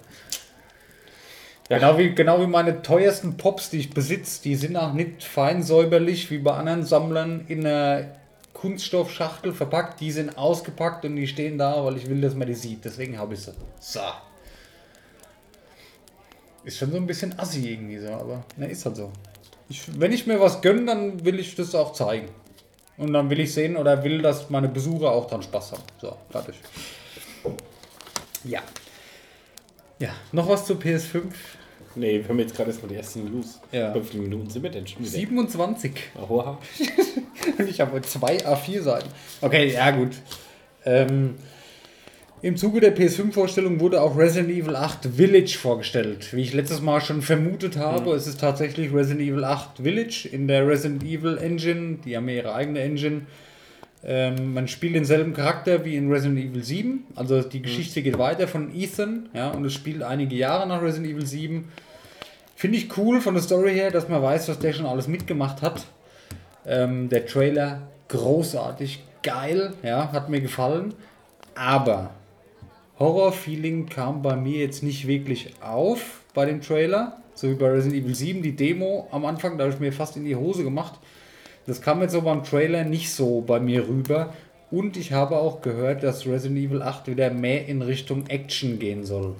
Ja. Genau, wie, genau wie meine teuersten Pops, die ich besitze, die sind auch nicht fein säuberlich wie bei anderen Sammlern in einer Kunststoffschachtel verpackt. Die sind ausgepackt und die stehen da, weil ich will, dass man die sieht. Deswegen habe ich sie. So. Ist schon so ein bisschen assi irgendwie so, aber ne, ist halt so. Ich, wenn ich mir was gönne, dann will ich das auch zeigen. Und dann will ich sehen oder will, dass meine Besucher auch dran Spaß haben. So, fertig. Ja. Ja, noch was zur PS5? Nee, wir haben jetzt gerade erstmal die ersten News. Ja. Wie viele Minuten sind wir denn schon wieder? 27. Oha. (laughs) Und ich habe zwei A4-Seiten. Okay, ja gut. Ähm, Im Zuge der PS5-Vorstellung wurde auch Resident Evil 8 Village vorgestellt. Wie ich letztes Mal schon vermutet habe, es ist tatsächlich Resident Evil 8 Village in der Resident Evil Engine. Die haben ja ihre eigene Engine. Ähm, man spielt denselben Charakter wie in Resident Evil 7. Also die Geschichte geht weiter von Ethan. Ja, und es spielt einige Jahre nach Resident Evil 7. Finde ich cool von der Story her, dass man weiß, was der schon alles mitgemacht hat. Ähm, der Trailer großartig, geil, ja, hat mir gefallen. Aber Horror-Feeling kam bei mir jetzt nicht wirklich auf bei dem Trailer. So wie bei Resident Evil 7, die Demo am Anfang, da habe ich mir fast in die Hose gemacht. Das kam jetzt so beim Trailer nicht so bei mir rüber. Und ich habe auch gehört, dass Resident Evil 8 wieder mehr in Richtung Action gehen soll.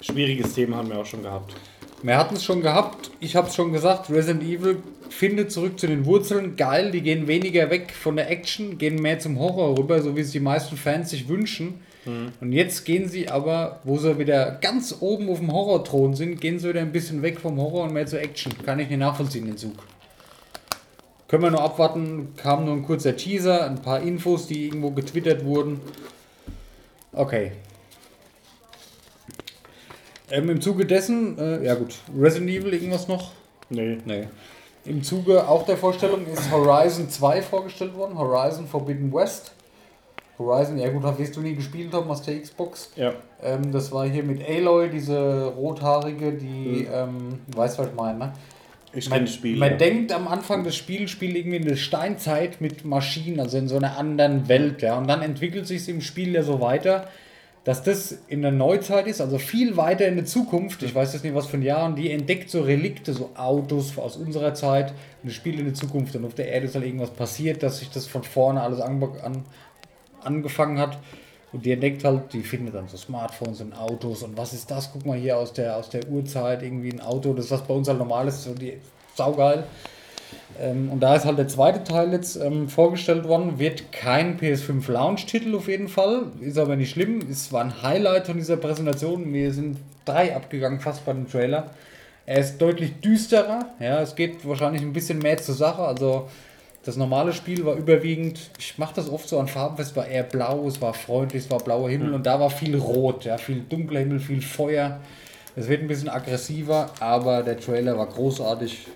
Schwieriges Thema haben wir auch schon gehabt. Wir hatten es schon gehabt, ich habe es schon gesagt, Resident Evil findet zurück zu den Wurzeln. Geil, die gehen weniger weg von der Action, gehen mehr zum Horror rüber, so wie es die meisten Fans sich wünschen. Und jetzt gehen sie aber, wo sie wieder ganz oben auf dem Horrorthron sind, gehen sie wieder ein bisschen weg vom Horror und mehr zur Action. Kann ich nicht nachvollziehen, den Zug. Können wir nur abwarten, kam nur ein kurzer Teaser, ein paar Infos, die irgendwo getwittert wurden. Okay. Ähm, Im Zuge dessen, äh, ja gut, Resident Evil, irgendwas noch? Nee. Nee. Im Zuge auch der Vorstellung ist Horizon 2 vorgestellt worden, Horizon Forbidden West. Horizon, ja gut, wirst du nie gespielt haben aus der Xbox. Ja. Ähm, das war hier mit Aloy, diese rothaarige, die, Mhm. ähm, weißt was ich meine, ne? Ich Man, Spiel. man ja. denkt am Anfang des Spiels spielt irgendwie in der Steinzeit mit Maschinen, also in so einer anderen Welt, ja. Und dann entwickelt sich im Spiel ja so weiter. Dass das in der Neuzeit ist, also viel weiter in der Zukunft. Ich weiß jetzt nicht, was für ein Jahr, und die entdeckt so Relikte, so Autos aus unserer Zeit, und spielt in der Zukunft. Und auf der Erde ist halt irgendwas passiert, dass sich das von vorne alles an, an, angefangen hat. Und die entdeckt halt, die findet dann so Smartphones und Autos und was ist das? Guck mal hier aus der, aus der Urzeit, irgendwie ein Auto, das was bei uns halt normal ist, so die saugeil. Ähm, und da ist halt der zweite Teil jetzt ähm, vorgestellt worden. Wird kein PS5 Launch-Titel auf jeden Fall. Ist aber nicht schlimm. Es war ein Highlight von dieser Präsentation. Wir sind drei abgegangen fast bei dem Trailer. Er ist deutlich düsterer. Ja, es geht wahrscheinlich ein bisschen mehr zur Sache. Also das normale Spiel war überwiegend, ich mache das oft so an Farben, es war eher blau, es war freundlich, es war blauer Himmel und da war viel rot, ja, viel dunkler Himmel, viel Feuer. Es wird ein bisschen aggressiver, aber der Trailer war großartig.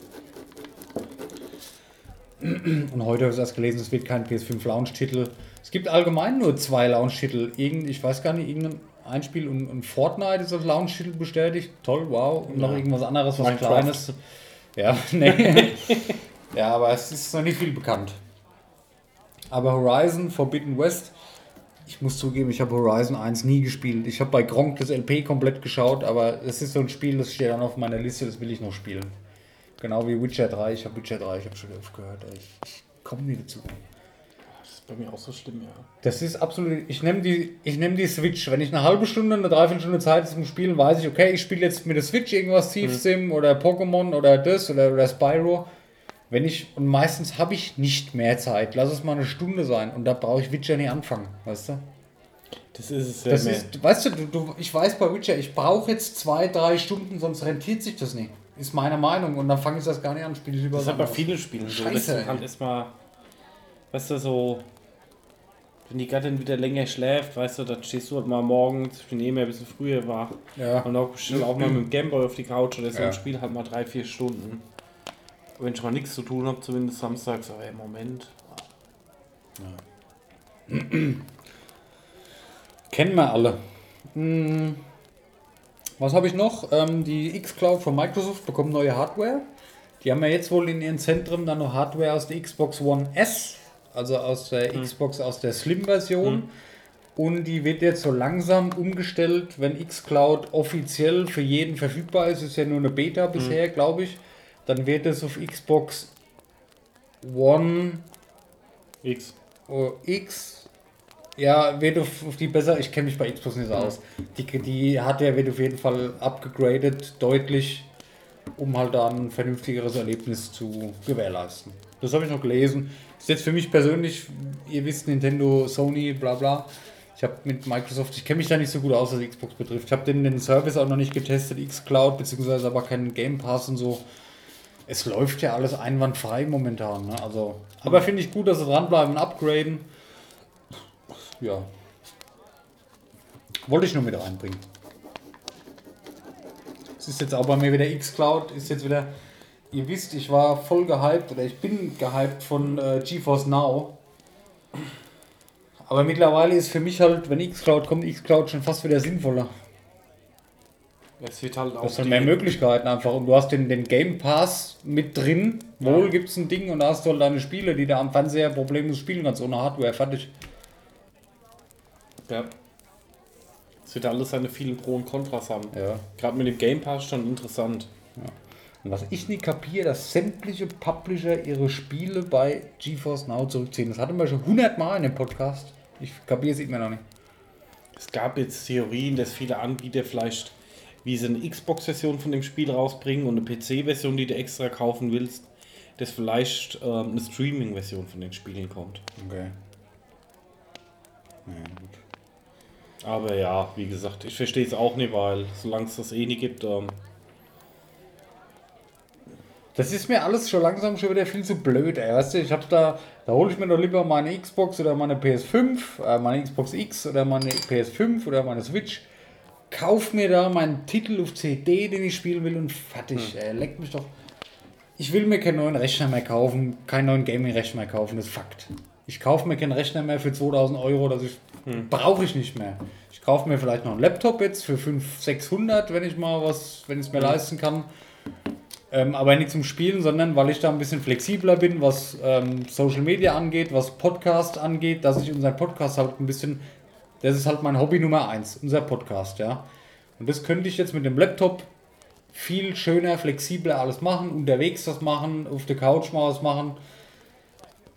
(clears throat) Und heute habe ich erst gelesen, es wird kein PS5 Launch-Titel. Es gibt allgemein nur zwei Launch-Titel. ich weiß gar nicht, irgendein ein Spiel und, und Fortnite ist als Launch-Titel bestätigt. Toll, wow. Und ja. noch irgendwas anderes, was Minecraft. Kleines. Ja, (laughs) nee. (laughs) ja, aber es ist noch nicht viel bekannt. Aber Horizon Forbidden West, ich muss zugeben, ich habe Horizon 1 nie gespielt. Ich habe bei Gronk das LP komplett geschaut, aber es ist so ein Spiel, das steht dann auf meiner Liste, das will ich noch spielen. Genau wie Witcher 3. Ich habe Witcher 3, ich habe schon oft gehört. Ich, ich komme nie dazu. Das ist bei mir auch so schlimm, ja. Das ist absolut. Ich nehme die, nehm die Switch. Wenn ich eine halbe Stunde, eine Dreiviertelstunde Zeit zum Spielen, weiß ich, okay, ich spiele jetzt mit der Switch irgendwas Thief Sim mhm. oder Pokémon oder das oder, oder Spyro. Wenn ich, und meistens habe ich nicht mehr Zeit. Lass es mal eine Stunde sein. Und da brauche ich Witcher nicht anfangen, weißt du? Das ist es ja das ist, Weißt du, du, du, ich weiß bei Witcher, ich brauche jetzt zwei, drei Stunden, sonst rentiert sich das nicht. Ist meine Meinung. Und dann fange ich das gar nicht an, spiele ich lieber Das ist bei vielen Spielen so. Scheiße, dass halt erstmal, weißt du, so, wenn die Gattin wieder länger schläft, weißt du, dann stehst du halt mal morgens, ich bin eh mehr ein bisschen früher wach. Ja. Und auch bestimmt auch mal mit dem Gameboy auf die Couch oder so ja. ein Spiel halt mal drei, vier Stunden. Und wenn ich mal nichts zu tun habe, zumindest samstags, aber im Moment. Ja. (clears throat) Kennen wir alle. Hm. Was habe ich noch? Ähm, die X-Cloud von Microsoft bekommt neue Hardware. Die haben ja jetzt wohl in ihren Zentren dann noch Hardware aus der Xbox One S, also aus der hm. Xbox aus der Slim-Version. Hm. Und die wird jetzt so langsam umgestellt, wenn Xcloud offiziell für jeden verfügbar ist. Ist ja nur eine Beta hm. bisher, hm. glaube ich. Dann wird es auf Xbox One X. Oh, X ja, wird auf, die besser, ich kenne mich bei Xbox nicht so aus. Die, die Hardware wird auf jeden Fall abgegradet, deutlich, um halt da ein vernünftigeres Erlebnis zu gewährleisten. Das habe ich noch gelesen. Ist jetzt für mich persönlich, ihr wisst, Nintendo, Sony, bla bla. Ich habe mit Microsoft, ich kenne mich da nicht so gut aus, was Xbox betrifft. Ich habe den, den Service auch noch nicht getestet, Xcloud, beziehungsweise aber keinen Game Pass und so. Es läuft ja alles einwandfrei momentan. Ne? Also, aber finde ich gut, dass sie dranbleiben und upgraden ja. Wollte ich nur mit reinbringen. Es ist jetzt auch bei mir wieder X-Cloud, ist jetzt wieder, ihr wisst, ich war voll gehypt oder ich bin gehypt von äh, GeForce Now. Aber mittlerweile ist für mich halt, wenn X-Cloud kommt, X-Cloud schon fast wieder sinnvoller. Es wird halt auch. Das sind mehr Möglichkeiten einfach. Und du hast den, den Game Pass mit drin. Wohl ja. gibt es ein Ding und da hast du halt deine Spiele, die da am Fernseher problemlos spielen kannst, ohne Hardware. Fertig. Ja. Es wird alles seine vielen Pro und Kontras haben. Ja. Gerade mit dem Game Pass schon interessant. Ja. Und was ich nicht kapiere, dass sämtliche Publisher ihre Spiele bei GeForce Now zurückziehen. Das hatten wir schon 100 Mal in dem Podcast. Ich kapiere es immer noch nicht. Es gab jetzt Theorien, dass viele Anbieter vielleicht wie sie eine Xbox-Version von dem Spiel rausbringen und eine PC-Version, die du extra kaufen willst, dass vielleicht ähm, eine Streaming-Version von den Spielen kommt. Okay. Ja, gut. Aber ja, wie gesagt, ich verstehe es auch nicht, weil solange es das eh nicht gibt. Ähm das ist mir alles schon langsam schon wieder viel zu blöd, ey. Weißt du, ich hab da, da hole ich mir doch lieber meine Xbox oder meine PS5, äh, meine Xbox X oder meine PS5 oder meine Switch. Kauf mir da meinen Titel auf CD, den ich spielen will und fertig, hm. ey. Leck mich doch. Ich will mir keinen neuen Rechner mehr kaufen, keinen neuen Gaming-Rechner mehr kaufen, das ist Fakt. Ich kaufe mir keinen Rechner mehr für 2000 Euro, das ich, hm. brauche ich nicht mehr. Ich kaufe mir vielleicht noch einen Laptop jetzt für 500, 600, wenn ich mal was, wenn ich es mir hm. leisten kann. Ähm, aber nicht zum Spielen, sondern weil ich da ein bisschen flexibler bin, was ähm, Social Media angeht, was Podcast angeht, dass ich unseren Podcast halt ein bisschen Das ist halt mein Hobby Nummer eins, unser Podcast, ja. Und das könnte ich jetzt mit dem Laptop viel schöner, flexibler alles machen, unterwegs das machen, auf der Couch mal was machen.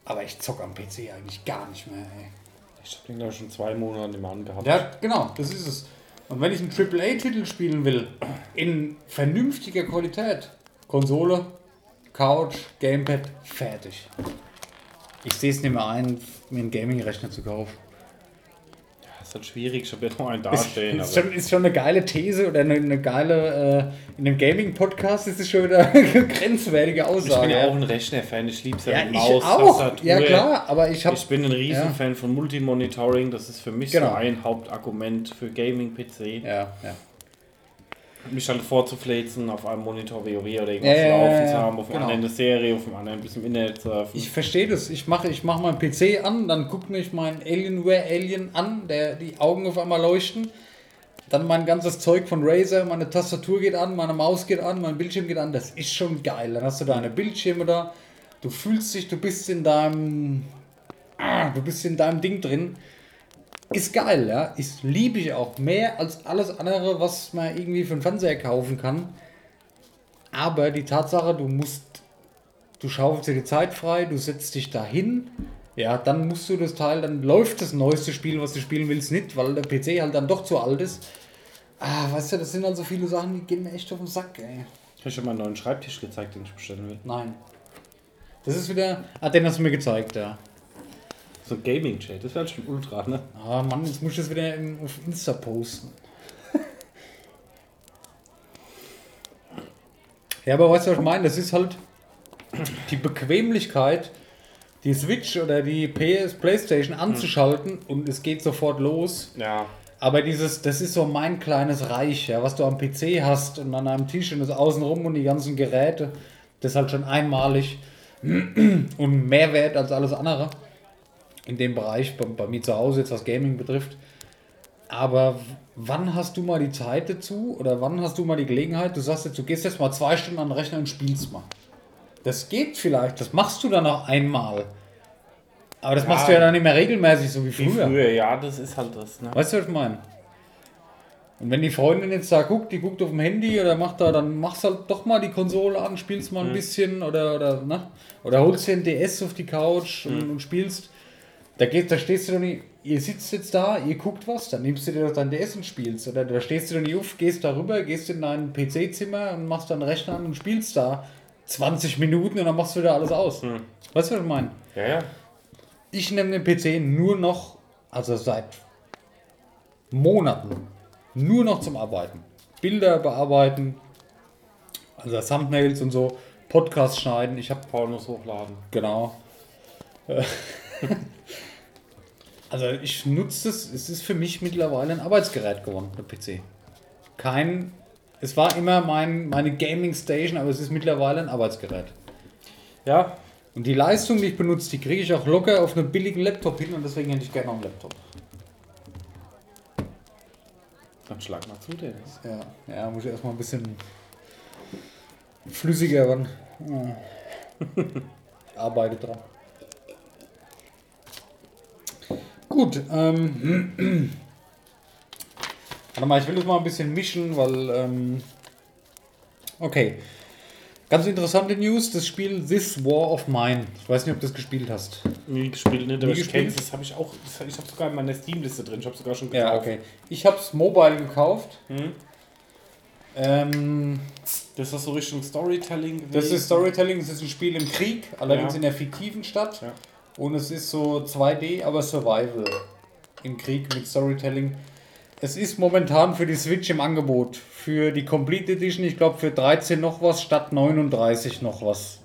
Aber ich zocke am PC eigentlich gar nicht mehr, ey. Ich habe den glaube ich schon zwei Monate im angehabt. Ja, genau, das ist es. Und wenn ich einen AAA-Titel spielen will, in vernünftiger Qualität, Konsole, Couch, Gamepad, fertig. Ich sehe es nicht mehr ein, mir einen Gaming-Rechner zu kaufen ist halt schwierig, ja noch einen dastehen. Ist, ist, schon, ist schon eine geile These oder eine, eine geile, äh, in einem Gaming-Podcast ist es schon wieder eine (laughs) grenzwertige Aussage. Ich bin ja auch ein Rechner-Fan, ich liebe es ja, ja mit Maus, auch. Tastatur. Ja klar, aber ich habe... Ich bin ein Riesenfan ja. von Multimonitoring, das ist für mich genau. so ein Hauptargument für Gaming-PC. Ja, ja mich halt vorzufläzen, auf einem Monitor WoW oder irgendwas äh, laufen zu haben, auf dem genau. anderen eine Serie, auf dem anderen ein bisschen Internet surfen. Ich verstehe das. Ich mache ich mach meinen PC an, dann guckt mich mein Alienware Alien an, der die Augen auf einmal leuchten. Dann mein ganzes Zeug von Razer, meine Tastatur geht an, meine Maus geht an, mein Bildschirm geht an. Das ist schon geil. Dann hast du deine Bildschirme da. Du fühlst dich, du bist in deinem. Ah, du bist in deinem Ding drin ist geil, ja. Ist liebe ich auch mehr als alles andere, was man irgendwie für einen Fernseher kaufen kann. Aber die Tatsache, du musst, du schaufelst dir die Zeit frei, du setzt dich dahin, ja, dann musst du das Teil, dann läuft das neueste Spiel, was du spielen willst, nicht, weil der PC halt dann doch zu alt ist. Ah, weißt du, das sind dann so viele Sachen, die gehen mir echt auf den Sack, ey. Ich habe schon mal einen neuen Schreibtisch gezeigt, den ich bestellen will. Nein. Das ist wieder. Ah, den hast du mir gezeigt, ja. So Gaming-Chat, das wäre schon ultra, ne? Ah, Mann, jetzt muss ich das wieder auf Insta posten. (laughs) ja, aber weißt du, was ich meine? Das ist halt die Bequemlichkeit, die Switch oder die PS Playstation anzuschalten hm. und es geht sofort los. Ja. Aber dieses, das ist so mein kleines Reich, ja, was du am PC hast und an einem Tisch und das außenrum und die ganzen Geräte, das ist halt schon einmalig (clears throat) und mehr wert als alles andere in dem Bereich, bei, bei mir zu Hause jetzt was Gaming betrifft. Aber wann hast du mal die Zeit dazu oder wann hast du mal die Gelegenheit, du sagst jetzt, du gehst jetzt mal zwei Stunden an den Rechner und spielst mal. Das geht vielleicht, das machst du dann auch einmal. Aber das ja, machst du ja dann nicht mehr regelmäßig, so wie früher. Wie früher, ja, das ist halt das. Ne? Weißt du, was ich meine? Und wenn die Freundin jetzt da guckt, die guckt auf dem Handy oder macht da, dann machst halt doch mal die Konsole an, spielst mal ein mhm. bisschen oder, oder, ne? oder holst dir ein DS auf die Couch mhm. und, und spielst. Da, geht, da stehst du doch nicht, ihr sitzt jetzt da, ihr guckt was, dann nimmst du dir doch dein DS und spielst. Oder da stehst du doch nicht auf, gehst da rüber, gehst in dein PC-Zimmer und machst deinen Rechner an und spielst da 20 Minuten und dann machst du wieder alles aus. Hm. Weißt du, was ich meine? Ja, ja. Ich nehme den PC nur noch, also seit Monaten, nur noch zum Arbeiten. Bilder bearbeiten, also Thumbnails und so, Podcasts schneiden. Ich habe Pornos hochladen. Genau. (laughs) Also ich nutze es, es ist für mich mittlerweile ein Arbeitsgerät geworden, der PC. Kein, es war immer mein, meine Gaming Station, aber es ist mittlerweile ein Arbeitsgerät. Ja. Und die Leistung, die ich benutze, die kriege ich auch locker auf einem billigen Laptop hin und deswegen hätte ich gerne noch einen Laptop. Dann schlag mal zu, Dennis. Ja, ja, muss ich erstmal ein bisschen flüssiger werden. Ja. (laughs) Arbeite dran. Gut, ähm. (clears throat) Warte mal, ich will das mal ein bisschen mischen, weil. Ähm, okay. Ganz interessante News: Das Spiel This War of Mine. Ich weiß nicht, ob du das gespielt hast. Nie gespielt, ne? Aber ich gespielt? das habe ich auch. ich habe sogar in meiner Steam-Liste drin. Ich habe sogar schon gekauft. Ja, okay. Ich habe es mobile gekauft. Hm. Ähm, das ist so Richtung Storytelling gewesen. Das ist Storytelling, das ist ein Spiel im Krieg, allerdings ja. in der fiktiven Stadt. Ja. Und es ist so 2D, aber Survival im Krieg mit Storytelling. Es ist momentan für die Switch im Angebot. Für die Complete Edition, ich glaube für 13 noch was, statt 39 noch was.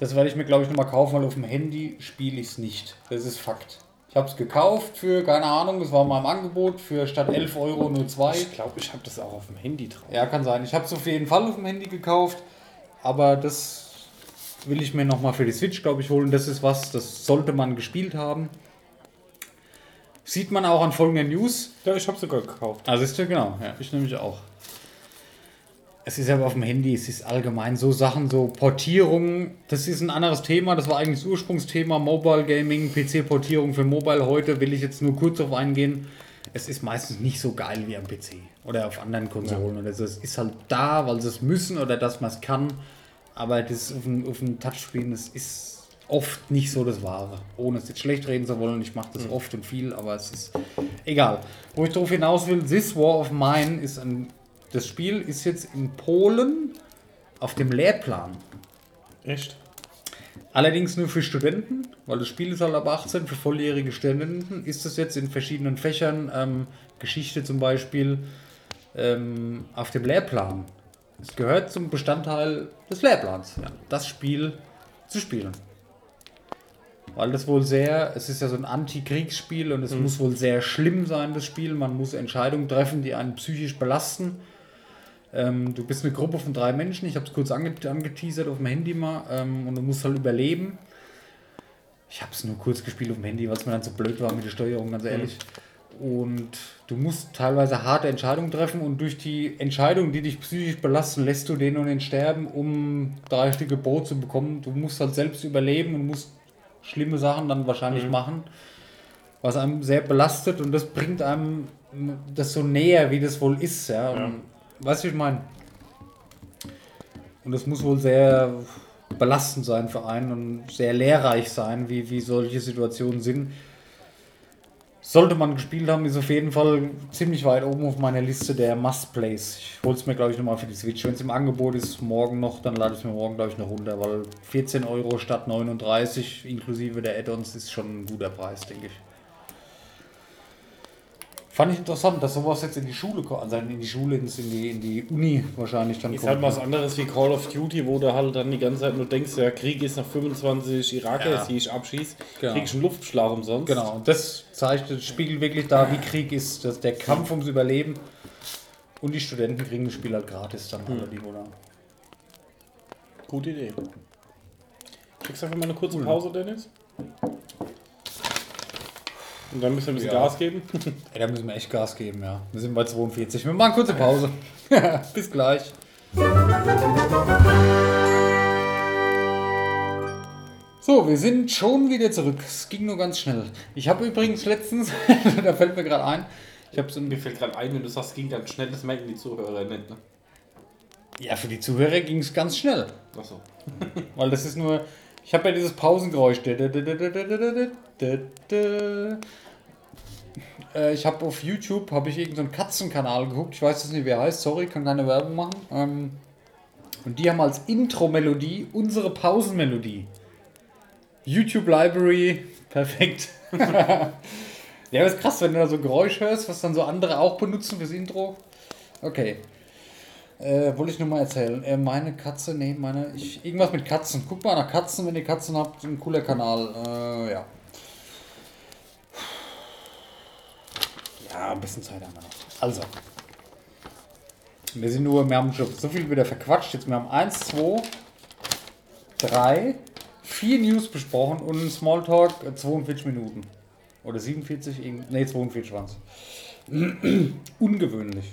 Das werde ich mir, glaube ich, nochmal kaufen, weil auf dem Handy spiele ich es nicht. Das ist Fakt. Ich habe es gekauft für, keine Ahnung, es war mal im Angebot, für statt 11 Euro nur 2. Ich glaube, ich habe das auch auf dem Handy drauf. Ja, kann sein. Ich habe es auf jeden Fall auf dem Handy gekauft, aber das will ich mir nochmal für die Switch, glaube ich, holen. Das ist was, das sollte man gespielt haben. Sieht man auch an folgenden News. Ja, ich habe sogar gekauft. Also ist ja genau, ja, ich nämlich auch. Es ist aber auf dem Handy, es ist allgemein so Sachen, so Portierung, das ist ein anderes Thema, das war eigentlich das Ursprungsthema, Mobile Gaming, PC-Portierung für Mobile heute, will ich jetzt nur kurz auf eingehen. Es ist meistens nicht so geil wie am PC oder auf anderen Konsolen. Ja. Oder so. Es ist halt da, weil sie es müssen oder dass man es kann, aber das auf dem, auf dem Touchscreen, das ist oft nicht so das Wahre. Ohne es jetzt schlecht reden zu wollen, ich mache das mhm. oft und viel, aber es ist egal. Wo ich darauf hinaus will, This War of Mine ist ein das Spiel ist jetzt in Polen auf dem Lehrplan. Echt? Allerdings nur für Studenten, weil das Spiel ist halt ab 18, für volljährige Studenten ist es jetzt in verschiedenen Fächern, ähm, Geschichte zum Beispiel, ähm, auf dem Lehrplan. Es gehört zum Bestandteil des Lehrplans, ja, das Spiel zu spielen. Weil das wohl sehr, es ist ja so ein Antikriegsspiel und es mhm. muss wohl sehr schlimm sein, das Spiel. Man muss Entscheidungen treffen, die einen psychisch belasten. Ähm, du bist eine Gruppe von drei Menschen, ich habe es kurz ange angeteasert auf dem Handy mal ähm, und du musst halt überleben. Ich habe es nur kurz gespielt auf dem Handy, weil es mir dann so blöd war mit der Steuerung, ganz ehrlich. Mhm. Und du musst teilweise harte Entscheidungen treffen und durch die Entscheidungen, die dich psychisch belasten, lässt du den und den sterben, um drei Stücke Brot zu bekommen. Du musst halt selbst überleben und musst schlimme Sachen dann wahrscheinlich mhm. machen, was einem sehr belastet und das bringt einem das so näher, wie das wohl ist. Ja. ja. Weißt du, ich meine? Und es muss wohl sehr belastend sein für einen und sehr lehrreich sein, wie, wie solche Situationen sind. Sollte man gespielt haben, ist auf jeden Fall ziemlich weit oben auf meiner Liste der Must-Plays. Ich hole es mir, glaube ich, nochmal für die Switch. Wenn es im Angebot ist, morgen noch, dann lade ich es mir morgen, glaube ich, noch runter, weil 14 Euro statt 39 inklusive der Add-ons ist schon ein guter Preis, denke ich. Fand ich interessant, dass sowas jetzt in die Schule kommt, also in die Schule, in die, in die Uni wahrscheinlich dann ist kommt. Ist halt was anderes wie Call of Duty, wo du halt dann die ganze Zeit nur denkst, ja, Krieg ist nach 25 Iraker, ja. die ich abschieße, genau. kriegst einen Luftschlag umsonst. Genau, und das zeigt, das spiegelt wirklich da, wie Krieg ist, dass der Kampf ums Überleben und die Studenten kriegen das Spiel halt gratis dann hm. die oder Gute Idee. Kriegst du einfach mal eine kurze Pause, Dennis? Und dann müssen wir ein bisschen ja. Gas geben. (laughs) Ey, da müssen wir echt Gas geben, ja. Wir sind bei 42. Wir machen kurze Pause. (laughs) Bis gleich. So, wir sind schon wieder zurück. Es ging nur ganz schnell. Ich habe übrigens letztens, (laughs) da fällt mir gerade ein, ich habe so Mir fällt gerade ein, wenn du sagst, es ging ganz schnell, das merken die Zuhörer nicht, ne? Ja, für die Zuhörer ging es ganz schnell. Achso. Weil das ist nur, ich habe ja dieses Pausengeräusch. Äh, ich habe auf YouTube habe ich irgendeinen so Katzenkanal geguckt. Ich weiß jetzt nicht, wer heißt. Sorry, kann keine Werbung machen. Ähm, und die haben als Intro-Melodie unsere Pausenmelodie. YouTube Library, (laughs) perfekt. (laughs) ja, ist krass, wenn du da so Geräusch hörst, was dann so andere auch benutzen fürs Intro. Okay. Äh, wollte ich nur mal erzählen. Äh, meine Katze, nee, meine. Ich, irgendwas mit Katzen. Guckt mal nach Katzen, wenn ihr Katzen habt. Ein cooler Kanal. Äh, ja. Ja, ein bisschen Zeit haben wir noch. Also. Wir sind nur, wir haben schon so viel wieder verquatscht. Jetzt, wir haben 1, 2, 3, 4 News besprochen und ein Smalltalk 42 äh, Minuten. Oder 47, nee, 42 waren es. Ungewöhnlich.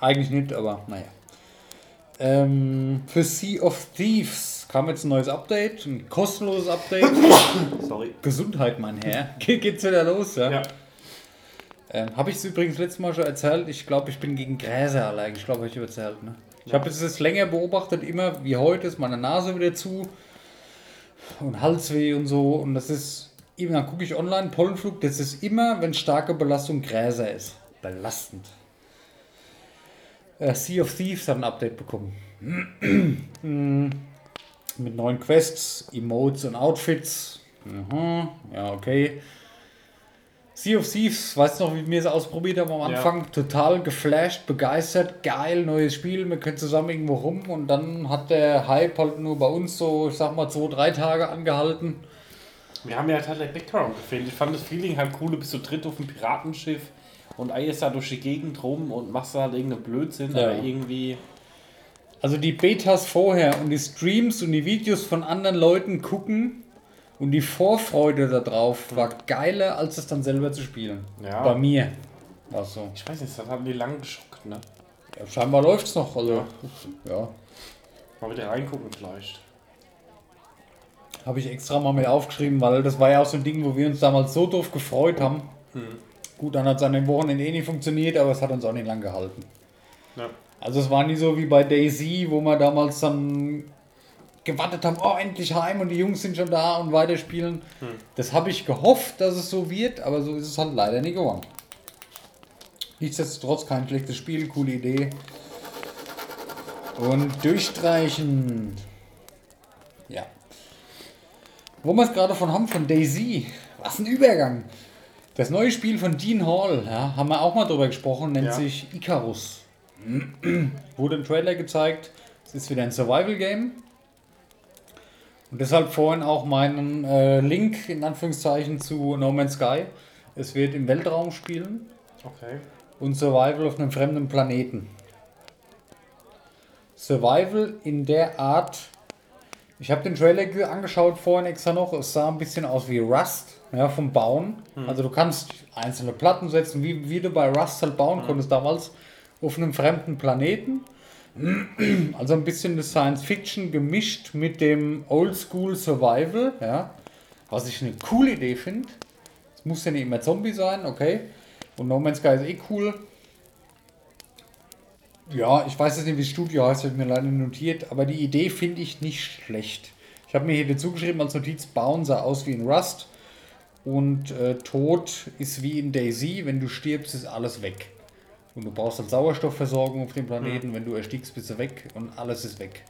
Eigentlich nicht, aber naja. Ähm, für Sea of Thieves kam jetzt ein neues Update, ein kostenloses Update. (coughs) Sorry. Gesundheit, mein Herr. Ge geht's wieder los, ja? Ja. Ähm, habe ich es übrigens letztes Mal schon erzählt. Ich glaube, ich bin gegen Gräser allergisch. Ich glaube, habe ich erzählt. Ne? Ich habe es länger beobachtet, immer wie heute ist meine Nase wieder zu und Halsweh und so. Und das ist, eben dann gucke ich online, Pollenflug, das ist immer, wenn starke Belastung Gräser ist. Belastend. Äh, sea of Thieves hat ein Update bekommen. (clears throat) Mit neuen Quests, Emotes und Outfits. Mhm, ja, okay. Sea of Thieves, weißt du noch, wie wir es ausprobiert haben am Anfang? Ja. Total geflasht, begeistert, geil, neues Spiel, wir können zusammen irgendwo rum und dann hat der Hype halt nur bei uns so, ich sag mal, zwei, drei Tage angehalten. Wir haben ja halt der Background gefehlt. Ich fand das Feeling halt cool, du bist so dritt auf dem Piratenschiff und eierst da durch die Gegend rum und machst da halt irgendeinen Blödsinn, ja. aber irgendwie. Also die Betas vorher und die Streams und die Videos von anderen Leuten gucken und die Vorfreude darauf war geiler, als es dann selber zu spielen. Ja. Bei mir war so. Ich weiß nicht, das hat die lang geschockt, ne? Ja, scheinbar läuft es noch. Also, ja. ja. Mal wieder reingucken vielleicht. Habe ich extra mal mit aufgeschrieben, weil das war ja auch so ein Ding, wo wir uns damals so doof gefreut haben. Hm. Gut, dann hat es an den Wochenende eh nicht funktioniert, aber es hat uns auch nicht lang gehalten. Ja. Also es war nie so wie bei Daisy, wo wir damals dann gewartet haben, oh endlich heim und die Jungs sind schon da und weiterspielen. Hm. Das habe ich gehofft, dass es so wird, aber so ist es halt leider nicht geworden. Nichtsdestotrotz kein schlechtes Spiel, coole Idee. Und durchstreichen. Ja. Wo wir es gerade von haben, von Daisy. Was ein Übergang. Das neue Spiel von Dean Hall, ja, haben wir auch mal drüber gesprochen, nennt ja. sich Icarus. (clears throat) Wurde im Trailer gezeigt. Es ist wieder ein Survival-Game. Und deshalb vorhin auch meinen äh, Link in Anführungszeichen zu No Man's Sky. Es wird im Weltraum spielen. Okay. Und Survival auf einem fremden Planeten. Survival in der Art. Ich habe den Trailer angeschaut vorhin extra noch. Es sah ein bisschen aus wie Rust ja, vom Bauen. Hm. Also du kannst einzelne Platten setzen, wie, wie du bei Rust halt bauen hm. konntest damals auf einem fremden Planeten. Also ein bisschen das Science Fiction gemischt mit dem Oldschool Survival, ja. Was ich eine coole Idee finde. Es muss ja nicht immer Zombie sein, okay. Und No Man's Sky ist eh cool. Ja, ich weiß jetzt nicht, wie das Studio heißt, habe ich mir leider notiert, aber die Idee finde ich nicht schlecht. Ich habe mir hier dazu geschrieben als Notiz, bauen sah aus wie in Rust und äh, Tod ist wie in Daisy, wenn du stirbst, ist alles weg. Und du brauchst halt Sauerstoffversorgung auf dem Planeten. Mhm. Wenn du erstickst, bist du weg und alles ist weg.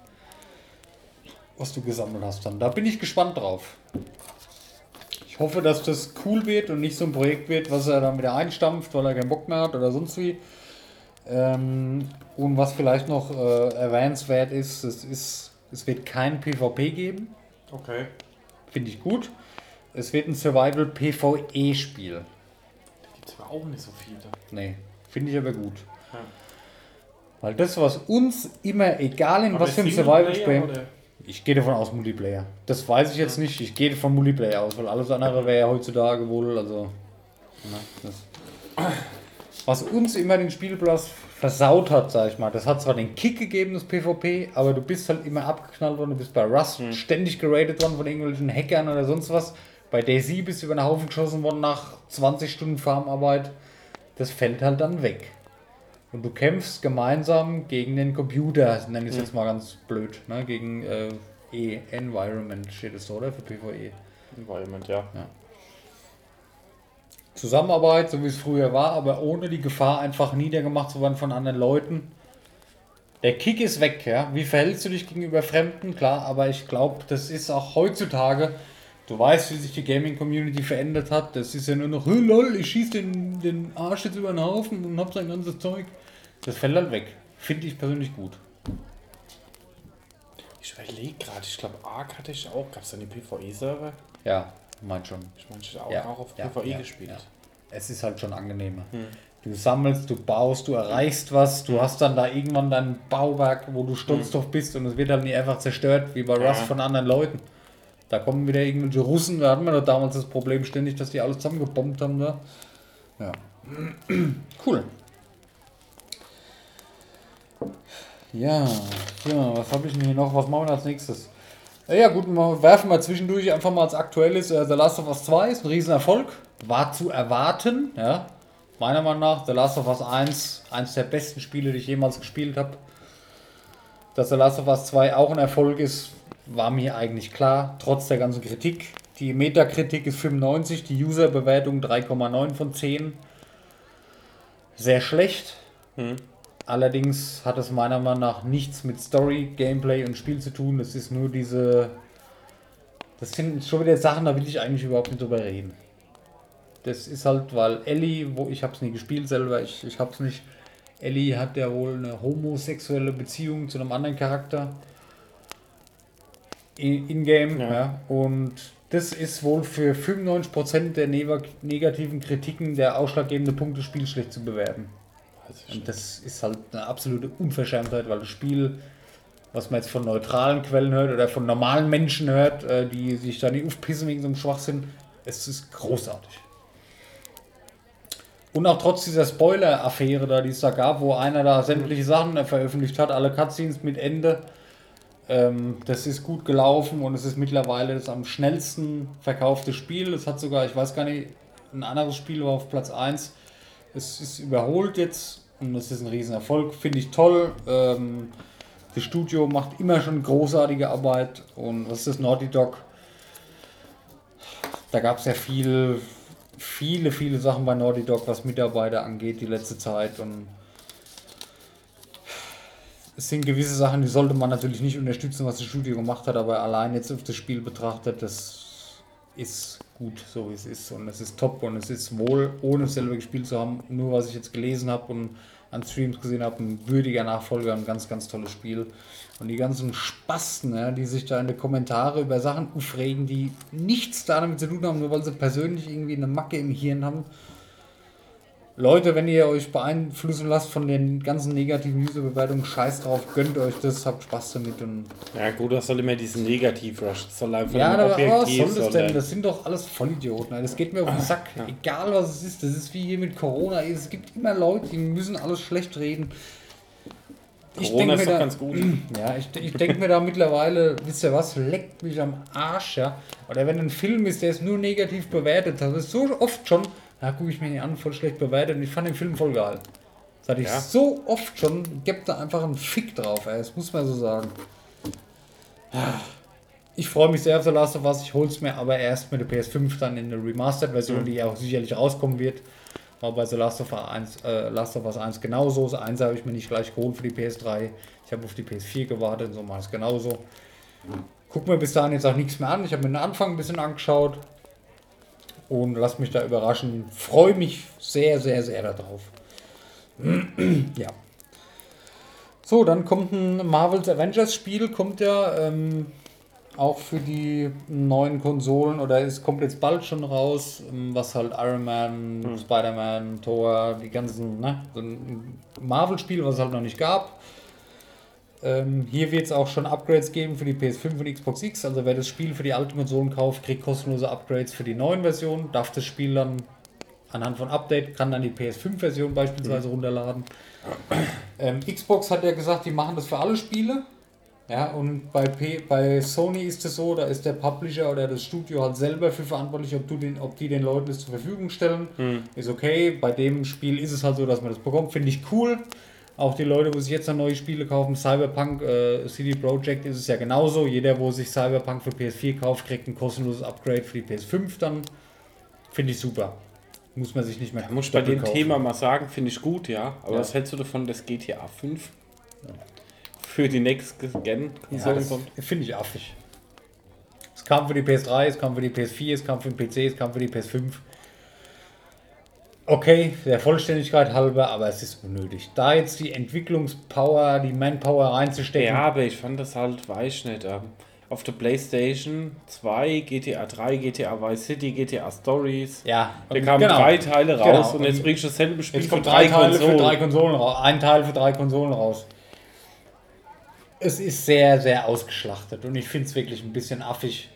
Was du gesammelt hast dann. Da bin ich gespannt drauf. Ich hoffe, dass das cool wird und nicht so ein Projekt wird, was er dann wieder einstampft, weil er keinen Bock mehr hat oder sonst wie. Ähm, und was vielleicht noch äh, erwähnenswert ist, es ist, es wird kein PvP geben. Okay. Finde ich gut. Es wird ein Survival PvE-Spiel. Da gibt es aber auch nicht so viele. Nee. Finde ich aber gut. Ja. Weil das, was uns immer, egal in aber was für ein Survival-Spiel. Ich gehe davon aus, Multiplayer. Das weiß ich jetzt ja. nicht. Ich gehe von Multiplayer aus, weil alles andere wäre ja heutzutage wohl, also. Na, das, (clears throat) was uns immer den Spielplatz versaut hat, sag ich mal. Das hat zwar den Kick gegeben, das PvP, aber du bist halt immer abgeknallt worden, du bist bei Rust mhm. ständig geradet worden von irgendwelchen Hackern oder sonst was. Bei Daisy bist du über den Haufen geschossen worden nach 20 Stunden Farmarbeit das fällt halt dann weg. Und du kämpfst gemeinsam gegen den Computer, nenne ich es jetzt mal ganz blöd, ne? gegen äh, E, Environment steht es so, oder? Für PvE. Environment, ja. ja. Zusammenarbeit, so wie es früher war, aber ohne die Gefahr einfach niedergemacht zu werden von anderen Leuten. Der Kick ist weg, ja. Wie verhältst du dich gegenüber Fremden? Klar, aber ich glaube, das ist auch heutzutage Du weißt, wie sich die Gaming-Community verändert hat. Das ist ja nur noch, lol, ich schieße den, den Arsch jetzt über den Haufen und hab sein ganzes Zeug. Das fällt halt weg. Finde ich persönlich gut. Ich überlege gerade, ich glaube, Ark hatte ich auch. Gab es da den PvE-Server? Ja, mein schon. Ich meine, ich habe ja, auch auf ja, PvE ja, gespielt. Es ist halt schon angenehmer. Hm. Du sammelst, du baust, du erreichst was, du hast dann da irgendwann dein Bauwerk, wo du stolz hm. drauf bist und es wird halt nicht einfach zerstört, wie bei Rust von anderen Leuten. Da kommen wieder irgendwelche Russen, da hatten wir doch damals das Problem ständig, dass die alles zusammengebombt haben. Da. Ja. (clears throat) Cool. Ja, ja, was habe ich denn hier noch? Was machen wir als nächstes? Ja gut, wir werfen mal zwischendurch einfach mal als aktuelles äh, The Last of Us 2 ist ein Riesenerfolg. War zu erwarten, ja. Meiner Meinung nach, The Last of Us 1, eines der besten Spiele, die ich jemals gespielt habe. Dass The Last of Us 2 auch ein Erfolg ist, war mir eigentlich klar, trotz der ganzen Kritik. Die Metakritik ist 95, die User-Bewertung 3,9 von 10. Sehr schlecht. Mhm. Allerdings hat es meiner Meinung nach nichts mit Story, Gameplay und Spiel zu tun. Es ist nur diese. Das sind schon wieder Sachen, da will ich eigentlich überhaupt nicht drüber reden. Das ist halt, weil Ellie, wo ich habe es nie gespielt selber, ich, ich habe es nicht. Ellie hat ja wohl eine homosexuelle Beziehung zu einem anderen Charakter in-game. Ja. ja. Und das ist wohl für 95% der negativen Kritiken der ausschlaggebende Punkt, das Spiel schlecht zu bewerten. Das und das ist halt eine absolute Unverschämtheit, weil das Spiel, was man jetzt von neutralen Quellen hört oder von normalen Menschen hört, äh, die sich da nicht aufpissen wegen so einem Schwachsinn, es ist großartig. Und auch trotz dieser Spoiler-Affäre da, die es da gab, wo einer da sämtliche Sachen veröffentlicht hat, alle Cutscenes mit Ende. Ähm, das ist gut gelaufen und es ist mittlerweile das am schnellsten verkaufte Spiel. Es hat sogar, ich weiß gar nicht, ein anderes Spiel war auf Platz 1. Es ist überholt jetzt und es ist ein Riesenerfolg. Finde ich toll. Ähm, das Studio macht immer schon großartige Arbeit. Und was ist das Naughty Dog? Da gab es ja viel, viele, viele Sachen bei Naughty Dog, was Mitarbeiter angeht, die letzte Zeit. Und es sind gewisse Sachen, die sollte man natürlich nicht unterstützen, was das Studio gemacht hat, aber allein jetzt auf das Spiel betrachtet, das ist gut, so wie es ist. Und es ist top und es ist wohl, ohne es selber gespielt zu haben, nur was ich jetzt gelesen habe und an Streams gesehen habe, ein würdiger Nachfolger, ein ganz, ganz tolles Spiel. Und die ganzen Spasten, ja, die sich da in den Kommentare über Sachen aufregen, die nichts damit zu tun haben, nur weil sie persönlich irgendwie eine Macke im Hirn haben, Leute, wenn ihr euch beeinflussen lasst von den ganzen negativen User-Bewertungen, scheiß drauf, gönnt euch das, habt Spaß damit. Und ja gut, das soll immer diesen Negativ-Rush, das soll einfach Ja, aber was soll das denn? Das sind doch alles Vollidioten. Das geht mir auf den Sack. Ja. Egal was es ist, das ist wie hier mit Corona. Es gibt immer Leute, die müssen alles schlecht reden. Ich Corona ist doch da, ganz gut. (clears throat) Ja, ich, ich denke mir da mittlerweile, wisst ihr was, leckt mich am Arsch, ja. Oder wenn ein Film ist, der ist nur negativ bewertet, das ist so oft schon, da gucke ich mir nicht an, voll schlecht bewertet und ich fand den Film voll geil. Das hatte ich ja. so oft schon, gibt da einfach einen Fick drauf, ey. das muss man so sagen. Ich freue mich sehr auf The Last of Us, ich hole es mir aber erst mit der PS5 dann in der Remastered-Version, mhm. die auch sicherlich rauskommen wird. War bei The Last of Us 1, äh, Last of Us 1 genauso. Das 1 habe ich mir nicht gleich geholt für die PS3. Ich habe auf die PS4 gewartet, so mache ich es genauso. Guck mir bis dahin jetzt auch nichts mehr an. Ich habe mir den Anfang ein bisschen angeschaut und lass mich da überraschen. Freue mich sehr, sehr, sehr darauf. (clears throat) ja. So, dann kommt ein Marvel's Avengers Spiel, kommt ja ähm, auch für die neuen Konsolen oder es kommt jetzt bald schon raus, ähm, was halt Iron Man, hm. Spider-Man, Thor, die ganzen, ne, so ein Marvel-Spiel, was es halt noch nicht gab. Ähm, hier wird es auch schon Upgrades geben für die PS5 und Xbox X. Also wer das Spiel für die alten Konsolen kauft, kriegt kostenlose Upgrades für die neuen Versionen. Darf das Spiel dann anhand von Update, kann dann die PS5-Version beispielsweise mhm. runterladen. Ähm, Xbox hat ja gesagt, die machen das für alle Spiele. Ja, und bei, P bei Sony ist es so, da ist der Publisher oder das Studio halt selber für verantwortlich, ob, du den, ob die den Leuten das zur Verfügung stellen. Mhm. Ist okay. Bei dem Spiel ist es halt so, dass man das bekommt. Finde ich cool. Auch die Leute, wo sich jetzt noch neue Spiele kaufen, Cyberpunk, äh, CD Projekt ist es ja genauso. Jeder, wo sich Cyberpunk für PS4 kauft, kriegt ein kostenloses Upgrade für die PS5 dann. Finde ich super. Muss man sich nicht mehr. Ja, muss bei dem kaufen. Thema mal sagen, finde ich gut, ja. Aber ja. was hältst du davon, dass GTA 5 ja. für die Next Gen ja, kommt? Finde ich affig. Es kam für die PS3, es kam für die PS4, es kam für den PC, es kam für die PS5. Okay, der Vollständigkeit halber, aber es ist unnötig. Da jetzt die Entwicklungspower, die Manpower reinzustecken. Ja, aber ich fand das halt, weiß ich nicht. Ähm, auf der PlayStation 2, GTA 3, GTA Vice City, GTA Stories. Ja, da kamen genau, drei Teile raus genau. und jetzt bringst du dasselbe Spiel jetzt für drei, drei Teile Konsolen. für drei Konsolen raus. Ein Teil für drei Konsolen raus. Es ist sehr, sehr ausgeschlachtet und ich finde es wirklich ein bisschen affig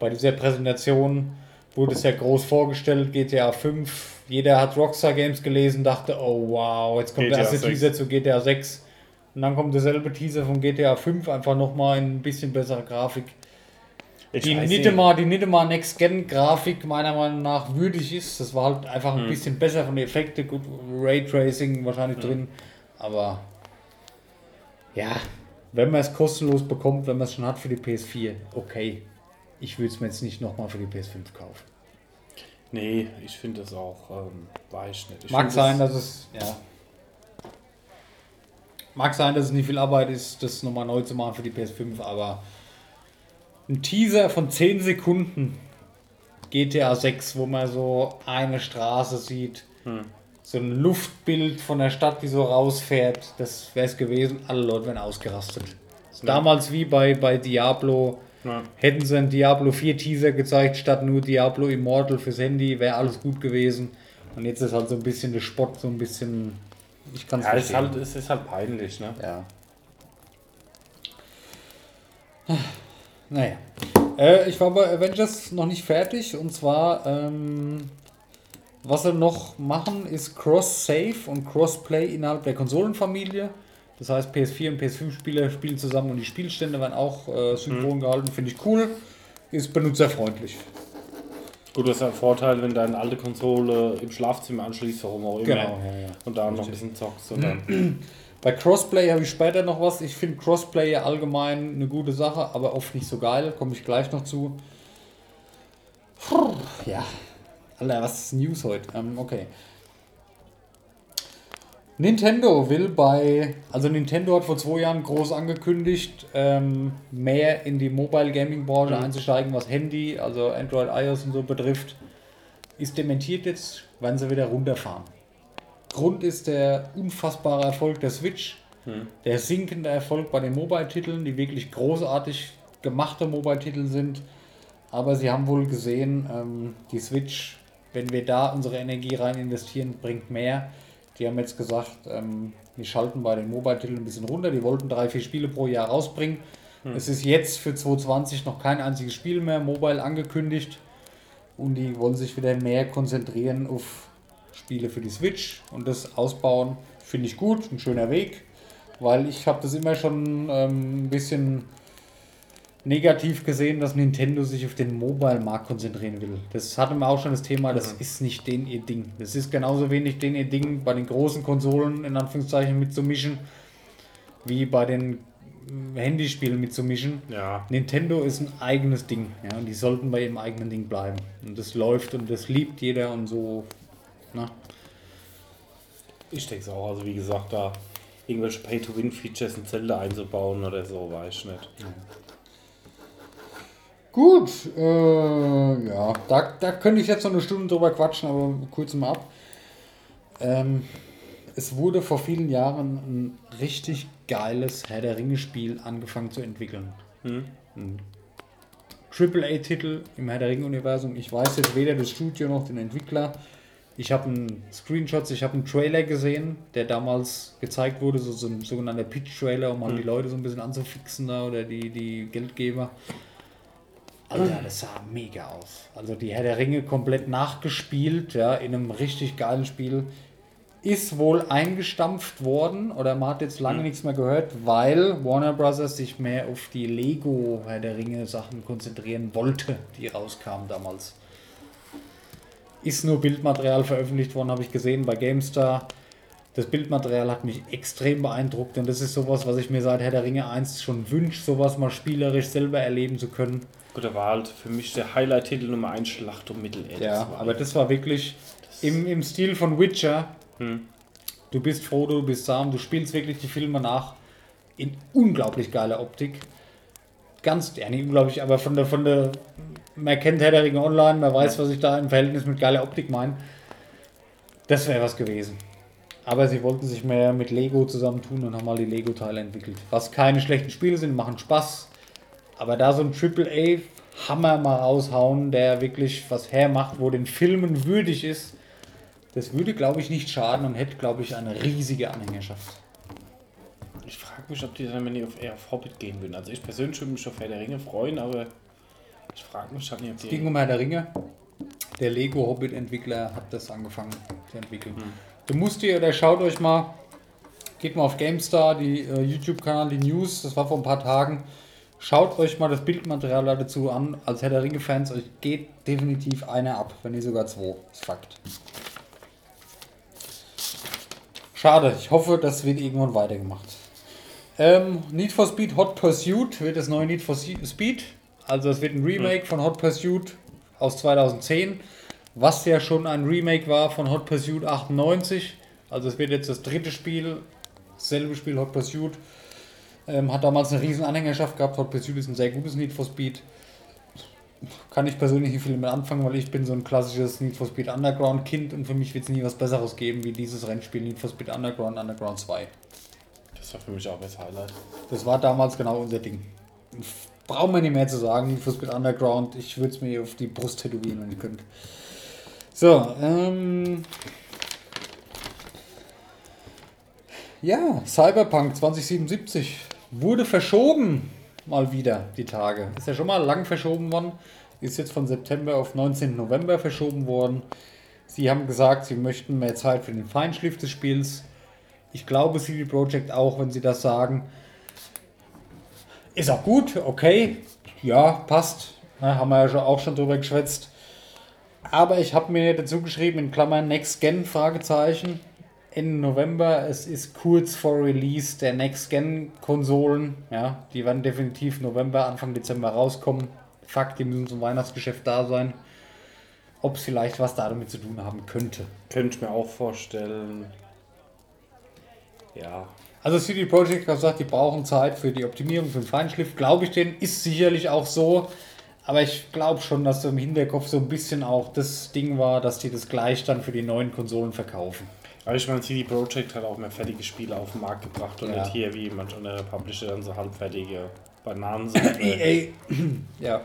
bei dieser Präsentation wurde es ja groß vorgestellt, GTA 5. Jeder hat Rockstar Games gelesen, dachte, oh wow, jetzt kommt GTA der erste 6. Teaser zu GTA 6. Und dann kommt derselbe Teaser von GTA 5, einfach nochmal in ein bisschen bessere Grafik. Ich die die nicht mal Next-Gen-Grafik meiner Meinung nach würdig ist. Das war halt einfach ein hm. bisschen besser von den Effekten, gut, Raytracing wahrscheinlich hm. drin. Aber ja, wenn man es kostenlos bekommt, wenn man es schon hat für die PS4, okay ich würde es mir jetzt nicht nochmal für die PS5 kaufen. Nee, ich finde das auch, ähm, weiß nicht. Ich Mag sein, das dass es, ja. Mag sein, dass es nicht viel Arbeit ist, das nochmal neu zu machen für die PS5, aber ein Teaser von 10 Sekunden GTA 6, wo man so eine Straße sieht, hm. so ein Luftbild von der Stadt, die so rausfährt, das wäre es gewesen. Alle Leute wären ausgerastet. Damals wie bei, bei Diablo ja. Hätten sie ein Diablo 4 Teaser gezeigt, statt nur Diablo Immortal fürs Handy, wäre alles gut gewesen. Und jetzt ist halt so ein bisschen der Spott, so ein bisschen. Ich kann es ja, verstehen. Halt, es ist halt peinlich, ne? Ja. Naja. Äh, ich war bei Avengers noch nicht fertig und zwar ähm, Was sie noch machen, ist Cross-Save und Cross-Play innerhalb der Konsolenfamilie. Das heißt, PS4 und PS5-Spieler spielen zusammen und die Spielstände werden auch äh, synchron mhm. gehalten. Finde ich cool. Ist benutzerfreundlich. Gut, das ist ein Vorteil, wenn deine alte Konsole im Schlafzimmer anschließt, warum auch immer. Genau, ja, ja. Und da noch ein bisschen zockst. (clears throat) Bei Crossplay habe ich später noch was. Ich finde Crossplay allgemein eine gute Sache, aber oft nicht so geil. Komme ich gleich noch zu. Ja. Alter, was ist News heute? Ähm, okay. Nintendo will bei, also Nintendo hat vor zwei Jahren groß angekündigt, ähm, mehr in die Mobile Gaming Branche mhm. einzusteigen, was Handy, also Android, iOS und so betrifft. Ist dementiert jetzt, werden sie wieder runterfahren. Grund ist der unfassbare Erfolg der Switch, mhm. der sinkende Erfolg bei den Mobile-Titeln, die wirklich großartig gemachte Mobile-Titel sind. Aber sie haben wohl gesehen, ähm, die Switch, wenn wir da unsere Energie rein investieren, bringt mehr die haben jetzt gesagt, ähm, wir schalten bei den Mobile-Titeln ein bisschen runter. Die wollten drei, vier Spiele pro Jahr rausbringen. Hm. Es ist jetzt für 2020 noch kein einziges Spiel mehr mobile angekündigt. Und die wollen sich wieder mehr konzentrieren auf Spiele für die Switch und das ausbauen. Finde ich gut, ein schöner Weg. Weil ich habe das immer schon ähm, ein bisschen negativ gesehen, dass Nintendo sich auf den Mobile-Markt konzentrieren will. Das hatten wir auch schon das Thema, das mhm. ist nicht den ihr Ding. Das ist genauso wenig den ihr Ding, bei den großen Konsolen in Anführungszeichen mitzumischen, wie bei den Handyspielen mitzumischen. Ja. Nintendo ist ein eigenes Ding. Ja, und die sollten bei ihrem eigenen Ding bleiben. Und das läuft und das liebt jeder und so. Na. Ich denke es auch. Also wie gesagt, da irgendwelche Pay-to-Win-Features in Zelda einzubauen oder so, weiß ich nicht. Ja. Gut, äh, ja, da, da könnte ich jetzt noch eine Stunde drüber quatschen, aber kurz mal ab. Ähm, es wurde vor vielen Jahren ein richtig geiles Herr der Ringe-Spiel angefangen zu entwickeln. Mhm. Ein AAA-Titel im Herr der Ringe-Universum. Ich weiß jetzt weder das Studio noch den Entwickler. Ich habe einen Screenshots, ich habe einen Trailer gesehen, der damals gezeigt wurde, so, so ein sogenannter Pitch-Trailer, um mal mhm. die Leute so ein bisschen anzufixen da oder die, die Geldgeber. Alter, das sah mega aus. Also die Herr der Ringe komplett nachgespielt, ja, in einem richtig geilen Spiel. Ist wohl eingestampft worden oder man hat jetzt lange mhm. nichts mehr gehört, weil Warner Bros. sich mehr auf die Lego Herr der Ringe Sachen konzentrieren wollte, die rauskamen damals. Ist nur Bildmaterial veröffentlicht worden, habe ich gesehen bei GameStar. Das Bildmaterial hat mich extrem beeindruckt und das ist sowas, was ich mir seit Herr der Ringe 1 schon wünsche, sowas mal spielerisch selber erleben zu können. Gut, da war halt für mich der Highlight-Titel Nummer 1 Schlacht um Mittelerde. Ja, aber das war wirklich im, im Stil von Witcher. Hm. Du bist Frodo, du bist Sam, du spielst wirklich die Filme nach in unglaublich geiler Optik. Ganz, ja nicht unglaublich, aber von der, von der, man kennt Herr der Ringe online, man weiß, ja. was ich da im Verhältnis mit geiler Optik meine. Das wäre was gewesen. Aber sie wollten sich mehr mit Lego zusammentun und haben mal die Lego-Teile entwickelt. Was keine schlechten Spiele sind, machen Spaß. Aber da so ein Triple A Hammer mal raushauen, der wirklich was hermacht, wo den Filmen würdig ist, das würde, glaube ich, nicht schaden und hätte, glaube ich, eine riesige Anhängerschaft. Ich frage mich, ob die dann, wenn die auf, eher auf Hobbit gehen würden. Also ich persönlich würde mich auf Herr der Ringe freuen, aber ich frage mich ob die... Es ging um Herr der Ringe. Der Lego Hobbit-Entwickler hat das angefangen zu entwickeln. Hm. Du musst dir, oder schaut euch mal, geht mal auf GameStar, die äh, YouTube-Kanal, die News, das war vor ein paar Tagen. Schaut euch mal das Bildmaterial dazu an. Als Herr der Ringe-Fans, euch geht definitiv einer ab, wenn nicht sogar zwei. Das ist Fakt. Schade, ich hoffe, das wird irgendwann weitergemacht. Ähm, Need for Speed Hot Pursuit wird das neue Need for Speed. Also es wird ein Remake von Hot Pursuit aus 2010 was ja schon ein Remake war von Hot Pursuit 98. Also es wird jetzt das dritte Spiel, dasselbe Spiel Hot Pursuit. Ähm, hat damals eine riesen Anhängerschaft gehabt. Hot Pursuit ist ein sehr gutes Need for Speed. Kann ich persönlich nicht viel mit anfangen, weil ich bin so ein klassisches Need for Speed Underground Kind und für mich wird es nie was Besseres geben wie dieses Rennspiel Need for Speed Underground Underground 2. Das war für mich auch das Highlight. Das war damals genau unser Ding. Brauchen wir nicht mehr zu sagen, Need for Speed Underground. Ich würde es mir auf die Brust tätowieren, wenn ich könnte. So, ähm. Ja, Cyberpunk 2077 wurde verschoben. Mal wieder die Tage. Ist ja schon mal lang verschoben worden. Ist jetzt von September auf 19. November verschoben worden. Sie haben gesagt, sie möchten mehr Zeit für den Feinschliff des Spiels. Ich glaube, CD Projekt auch, wenn sie das sagen. Ist auch gut, okay. Ja, passt. Na, haben wir ja auch schon drüber geschwätzt. Aber ich habe mir dazu geschrieben, in Klammern Next Gen, Fragezeichen. Ende November, es ist kurz vor Release der Next Gen Konsolen. Ja, die werden definitiv November, Anfang Dezember rauskommen. Fakt, die müssen zum Weihnachtsgeschäft da sein. Ob es vielleicht was damit zu tun haben könnte. Könnte ich mir auch vorstellen. Ja. Also CD Projekt hat gesagt, die brauchen Zeit für die Optimierung, für den Feinschliff. Glaube ich denen, ist sicherlich auch so. Aber ich glaube schon, dass so im Hinterkopf so ein bisschen auch das Ding war, dass die das gleich dann für die neuen Konsolen verkaufen. Aber ich meine, CD Projekt hat auch mehr fertige Spiele auf den Markt gebracht und ja. nicht hier wie manche andere Publisher dann so halbfertige Bananen sind. (coughs) EA. (coughs) ja.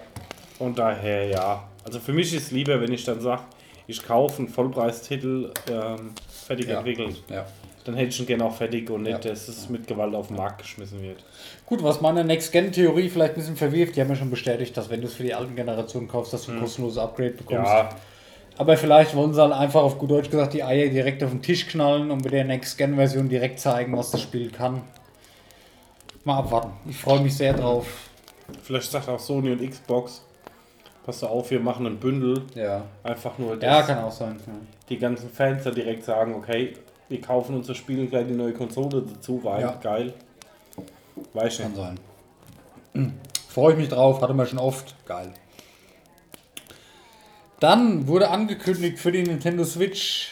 Und daher, ja. Also für mich ist es lieber, wenn ich dann sage, ich kaufe einen Vollpreistitel ähm, fertig ja. entwickelt. Ja. Dann hätte ich ihn gerne auch fertig und nicht, ja. dass es mit Gewalt auf den Markt geschmissen wird. Gut, was meine Next-Gen-Theorie vielleicht ein bisschen verwirft, die haben ja schon bestätigt, dass wenn du es für die alten Generationen kaufst, dass du ein hm. kostenloses Upgrade bekommst. Ja. Aber vielleicht wollen sie halt einfach auf gut Deutsch gesagt die Eier direkt auf den Tisch knallen und mit der Next-Gen-Version direkt zeigen, was das Spiel kann. Mal abwarten. Ich freue mich sehr drauf. Vielleicht sagt auch Sony und Xbox, pass auf, wir machen ein Bündel. Ja. Einfach nur das. Ja, kann auch sein. Ja. Die ganzen Fans da direkt sagen, okay, wir kaufen unser Spiel und gleich die neue Konsole dazu, weil ja. geil. Weiß nicht. Kann sein. (clears throat) Freue ich mich drauf, hatte man schon oft. Geil. Dann wurde angekündigt für die Nintendo Switch.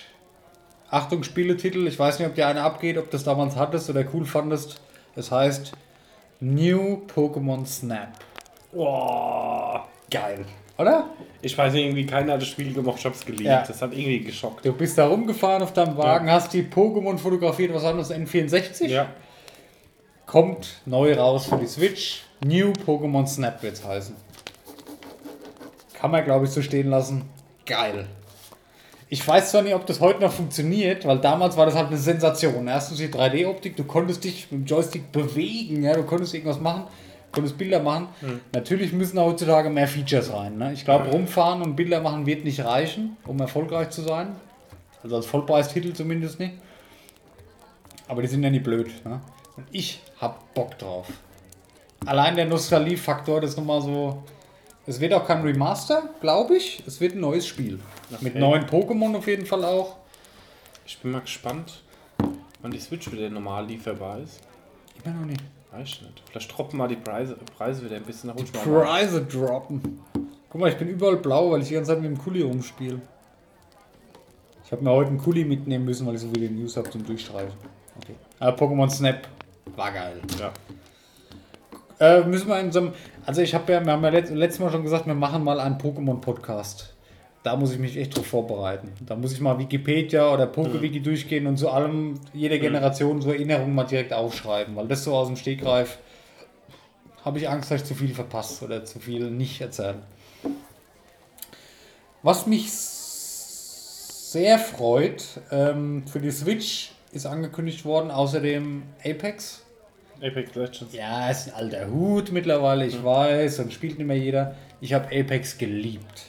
Achtung, Spieletitel. Ich weiß nicht, ob dir eine abgeht, ob du das damals hattest oder cool fandest. Es heißt New Pokémon Snap. Boah, geil. Oder? Ich weiß nicht, irgendwie keiner hat das Spiel gemacht, ich hab's geliebt. Ja. Das hat irgendwie geschockt. Du bist da rumgefahren auf deinem Wagen, ja. hast die Pokémon fotografiert, was anderes N64? Ja. Kommt neu raus für die Switch. New Pokémon Snap wird's heißen. Kann man, glaube ich, so stehen lassen. Geil. Ich weiß zwar nicht, ob das heute noch funktioniert, weil damals war das halt eine Sensation. Erstens die 3D-Optik, du konntest dich mit dem Joystick bewegen, ja, du konntest irgendwas machen konntest Bilder machen. Mhm. Natürlich müssen heutzutage mehr Features rein. Ne? Ich glaube, rumfahren und Bilder machen wird nicht reichen, um erfolgreich zu sein. Also als Vollpreistitel zumindest nicht. Aber die sind ja nicht blöd. Ne? Und ich hab Bock drauf. Allein der Nostalgie-Faktor, das ist nochmal so. Es wird auch kein Remaster, glaube ich. Es wird ein neues Spiel. Okay. Mit neuen Pokémon auf jeden Fall auch. Ich bin mal gespannt, wann die Switch wieder normal lieferbar ist. Immer noch nicht. Weiß nicht. Vielleicht droppen mal die Preise, Preise wieder ein bisschen nach unten. Preise droppen. Guck mal, ich bin überall blau, weil ich die ganze Zeit mit dem Kuli rumspiele. Ich habe mir heute einen Kuli mitnehmen müssen, weil ich so viele News habe zum Durchstreifen. Okay. Aber Pokémon Snap war geil. Ja. Äh, müssen wir in so einem. Also ich habe ja, wir haben ja letztes Mal schon gesagt, wir machen mal einen Pokémon-Podcast da muss ich mich echt drauf vorbereiten. Da muss ich mal Wikipedia oder PokeWiki mhm. durchgehen und zu allem, jeder mhm. Generation so Erinnerungen mal direkt aufschreiben, weil das so aus dem Stegreif habe ich Angst, dass ich zu viel verpasst oder zu viel nicht erzählen. Was mich sehr freut, ähm, für die Switch ist angekündigt worden, außerdem Apex. Apex Legends. Ja, ist ein alter Hut mittlerweile, ich mhm. weiß, und spielt nicht mehr jeder. Ich habe Apex geliebt.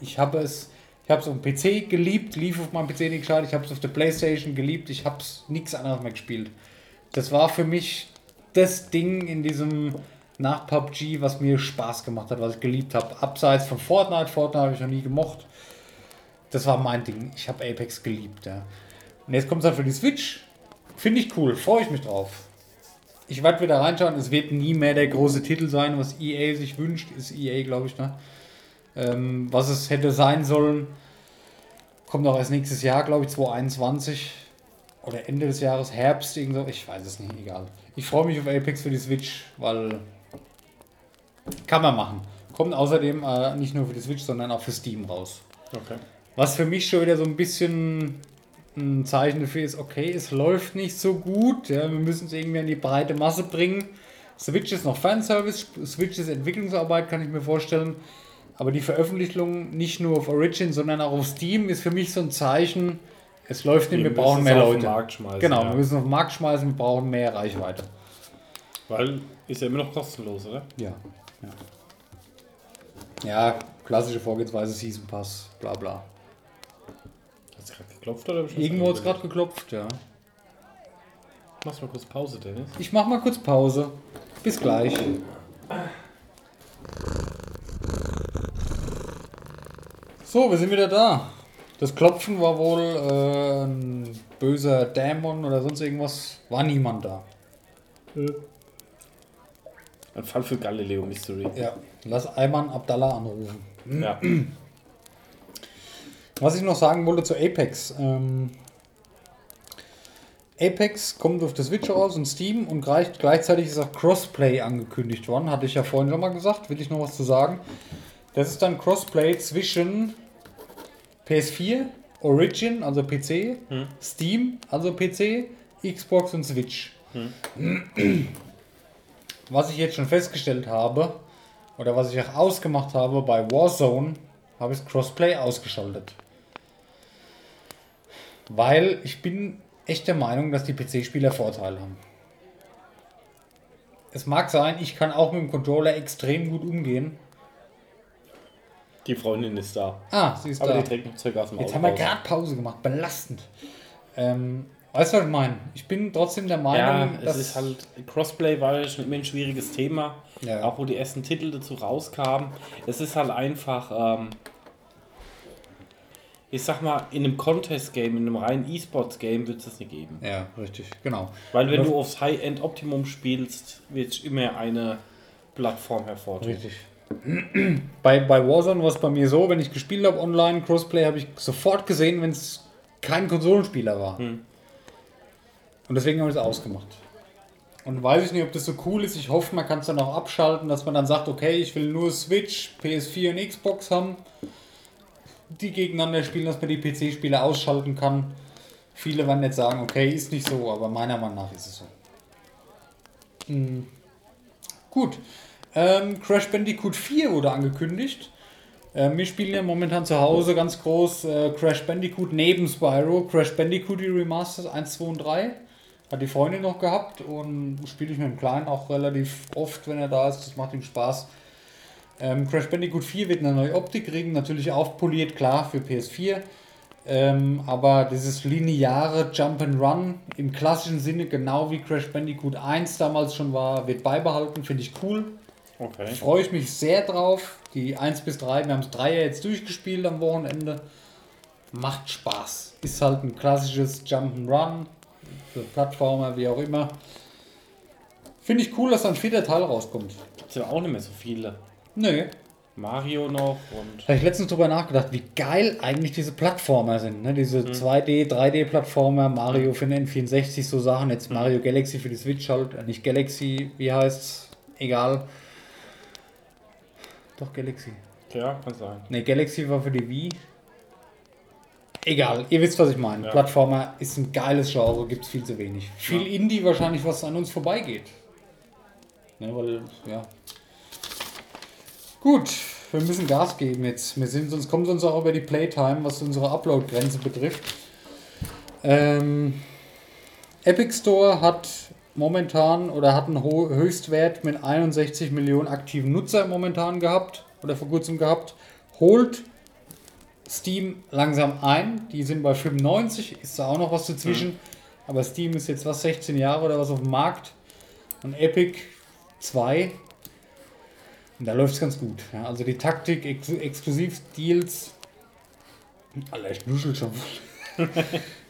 Ich habe es, ich habe es auf dem PC geliebt, lief auf meinem PC nicht gescheit, ich habe es auf der Playstation geliebt, ich habe es nichts anderes mehr gespielt. Das war für mich das Ding in diesem nach PUBG, was mir Spaß gemacht hat, was ich geliebt habe. Abseits von Fortnite, Fortnite habe ich noch nie gemocht. Das war mein Ding. Ich habe Apex geliebt. Ja. Und jetzt kommt es halt für die Switch. Finde ich cool, freue ich mich drauf. Ich werde wieder reinschauen. Es wird nie mehr der große Titel sein, was EA sich wünscht. Ist EA, glaube ich, ne? Ähm, was es hätte sein sollen, kommt auch erst nächstes Jahr, glaube ich, 2021 oder Ende des Jahres, Herbst, irgendwo, ich weiß es nicht, egal. Ich freue mich auf Apex für die Switch, weil kann man machen. Kommt außerdem äh, nicht nur für die Switch, sondern auch für Steam raus. Okay. Was für mich schon wieder so ein bisschen ein Zeichen dafür ist, okay, es läuft nicht so gut, ja, wir müssen es irgendwie an die breite Masse bringen. Switch ist noch Fanservice, Switch ist Entwicklungsarbeit, kann ich mir vorstellen. Aber die Veröffentlichung nicht nur auf Origin, sondern auch auf Steam ist für mich so ein Zeichen, es läuft nicht, wir, wir brauchen mehr Leute. genau, ja. wir müssen auf den Markt schmeißen, wir brauchen mehr Reichweite. Weil ist ja immer noch kostenlos, oder? Ja. Ja, ja klassische Vorgehensweise, Season Pass, bla bla. Geklopft oder? Irgendwo hat es gerade geklopft, ja. Machst mal kurz Pause, Dennis? Ich mach mal kurz Pause. Bis gleich. So, wir sind wieder da. Das Klopfen war wohl äh, ein böser Dämon oder sonst irgendwas. War niemand da. Ein Fall für Galileo Mystery. Ja, lass Ayman Abdallah anrufen. Ja. (clears throat) Was ich noch sagen wollte zu Apex. Ähm, Apex kommt auf der Switch raus und Steam und gleichzeitig ist auch Crossplay angekündigt worden. Hatte ich ja vorhin schon mal gesagt. Will ich noch was zu sagen? Das ist dann Crossplay zwischen PS4, Origin, also PC, hm. Steam, also PC, Xbox und Switch. Hm. Was ich jetzt schon festgestellt habe, oder was ich auch ausgemacht habe bei Warzone, habe ich Crossplay ausgeschaltet. Weil ich bin echt der Meinung, dass die PC-Spieler Vorteile haben. Es mag sein, ich kann auch mit dem Controller extrem gut umgehen. Die Freundin ist da. Ah, sie ist Aber da. Aber die trägt noch circa aus dem Jetzt haben wir gerade Pause gemacht. Belastend. Ähm, weißt du, was ich meine? Ich bin trotzdem der Meinung, ja, dass... es ist halt... Crossplay war ja schon immer ein schwieriges Thema. Ja. Auch wo die ersten Titel dazu rauskamen. Es ist halt einfach... Ähm, ich sag mal, in einem Contest-Game, in einem reinen E-Sports-Game wird es das nicht geben. Ja, richtig, genau. Weil wenn du aufs High-End-Optimum spielst, wird immer eine Plattform hervortun. Richtig. bei, bei Warzone war es bei mir so, wenn ich gespielt habe online, Crossplay, habe ich sofort gesehen, wenn es kein Konsolenspieler war. Hm. Und deswegen habe ich es ausgemacht. Und weiß ich nicht, ob das so cool ist. Ich hoffe, man kann es dann auch abschalten, dass man dann sagt, okay, ich will nur Switch, PS4 und Xbox haben die gegeneinander spielen, dass man die PC-Spiele ausschalten kann. Viele werden jetzt sagen, okay, ist nicht so, aber meiner Meinung nach ist es so. Mhm. Gut. Ähm, Crash Bandicoot 4 wurde angekündigt. Äh, wir spielen ja momentan zu Hause ganz groß äh, Crash Bandicoot neben Spyro. Crash Bandicoot die Remasters 1, 2 und 3. Hat die Freundin noch gehabt und spiele ich mit dem Kleinen auch relativ oft, wenn er da ist. Das macht ihm Spaß. Ähm, Crash Bandicoot 4 wird eine neue Optik kriegen, natürlich aufpoliert, klar, für PS4. Ähm, aber dieses lineare Jump'n'Run im klassischen Sinne, genau wie Crash Bandicoot 1 damals schon war, wird beibehalten, finde ich cool. Okay. Freue ich mich sehr drauf. Die 1 bis 3, wir haben es 3 ja jetzt durchgespielt am Wochenende. Macht Spaß. Ist halt ein klassisches Jump'n'Run, für Plattformer, wie auch immer. Finde ich cool, dass ein vierter Teil rauskommt. Gibt ja auch nicht mehr so viele. Nö. Mario noch und. Da habe ich letztens drüber nachgedacht, wie geil eigentlich diese Plattformer sind. Ne? Diese mhm. 2D, 3D-Plattformer, Mario für den N64, so Sachen. Jetzt mhm. Mario Galaxy für die Switch halt. Äh, nicht Galaxy, wie heißt's? Egal. Doch, Galaxy. Ja, kann sein. Ne, Galaxy war für die Wii. Egal, ihr wisst, was ich meine. Ja. Plattformer ist ein geiles Genre, gibt es viel zu wenig. Viel ja. Indie wahrscheinlich, was an uns vorbeigeht. Ne, weil, ja, Gut, wir müssen Gas geben jetzt. Wir sind, sonst kommen sonst auch über die Playtime, was unsere Upload-Grenze betrifft. Ähm, Epic Store hat momentan oder hat einen Höchstwert mit 61 Millionen aktiven Nutzer momentan gehabt oder vor kurzem gehabt. Holt Steam langsam ein. Die sind bei 95, ist da auch noch was dazwischen. Mhm. Aber Steam ist jetzt was 16 Jahre oder was auf dem Markt. Und Epic 2 und da läuft es ganz gut. Ja, also die Taktik, Ex Exklusivdeals. Alter, ich nuschel schon. (laughs)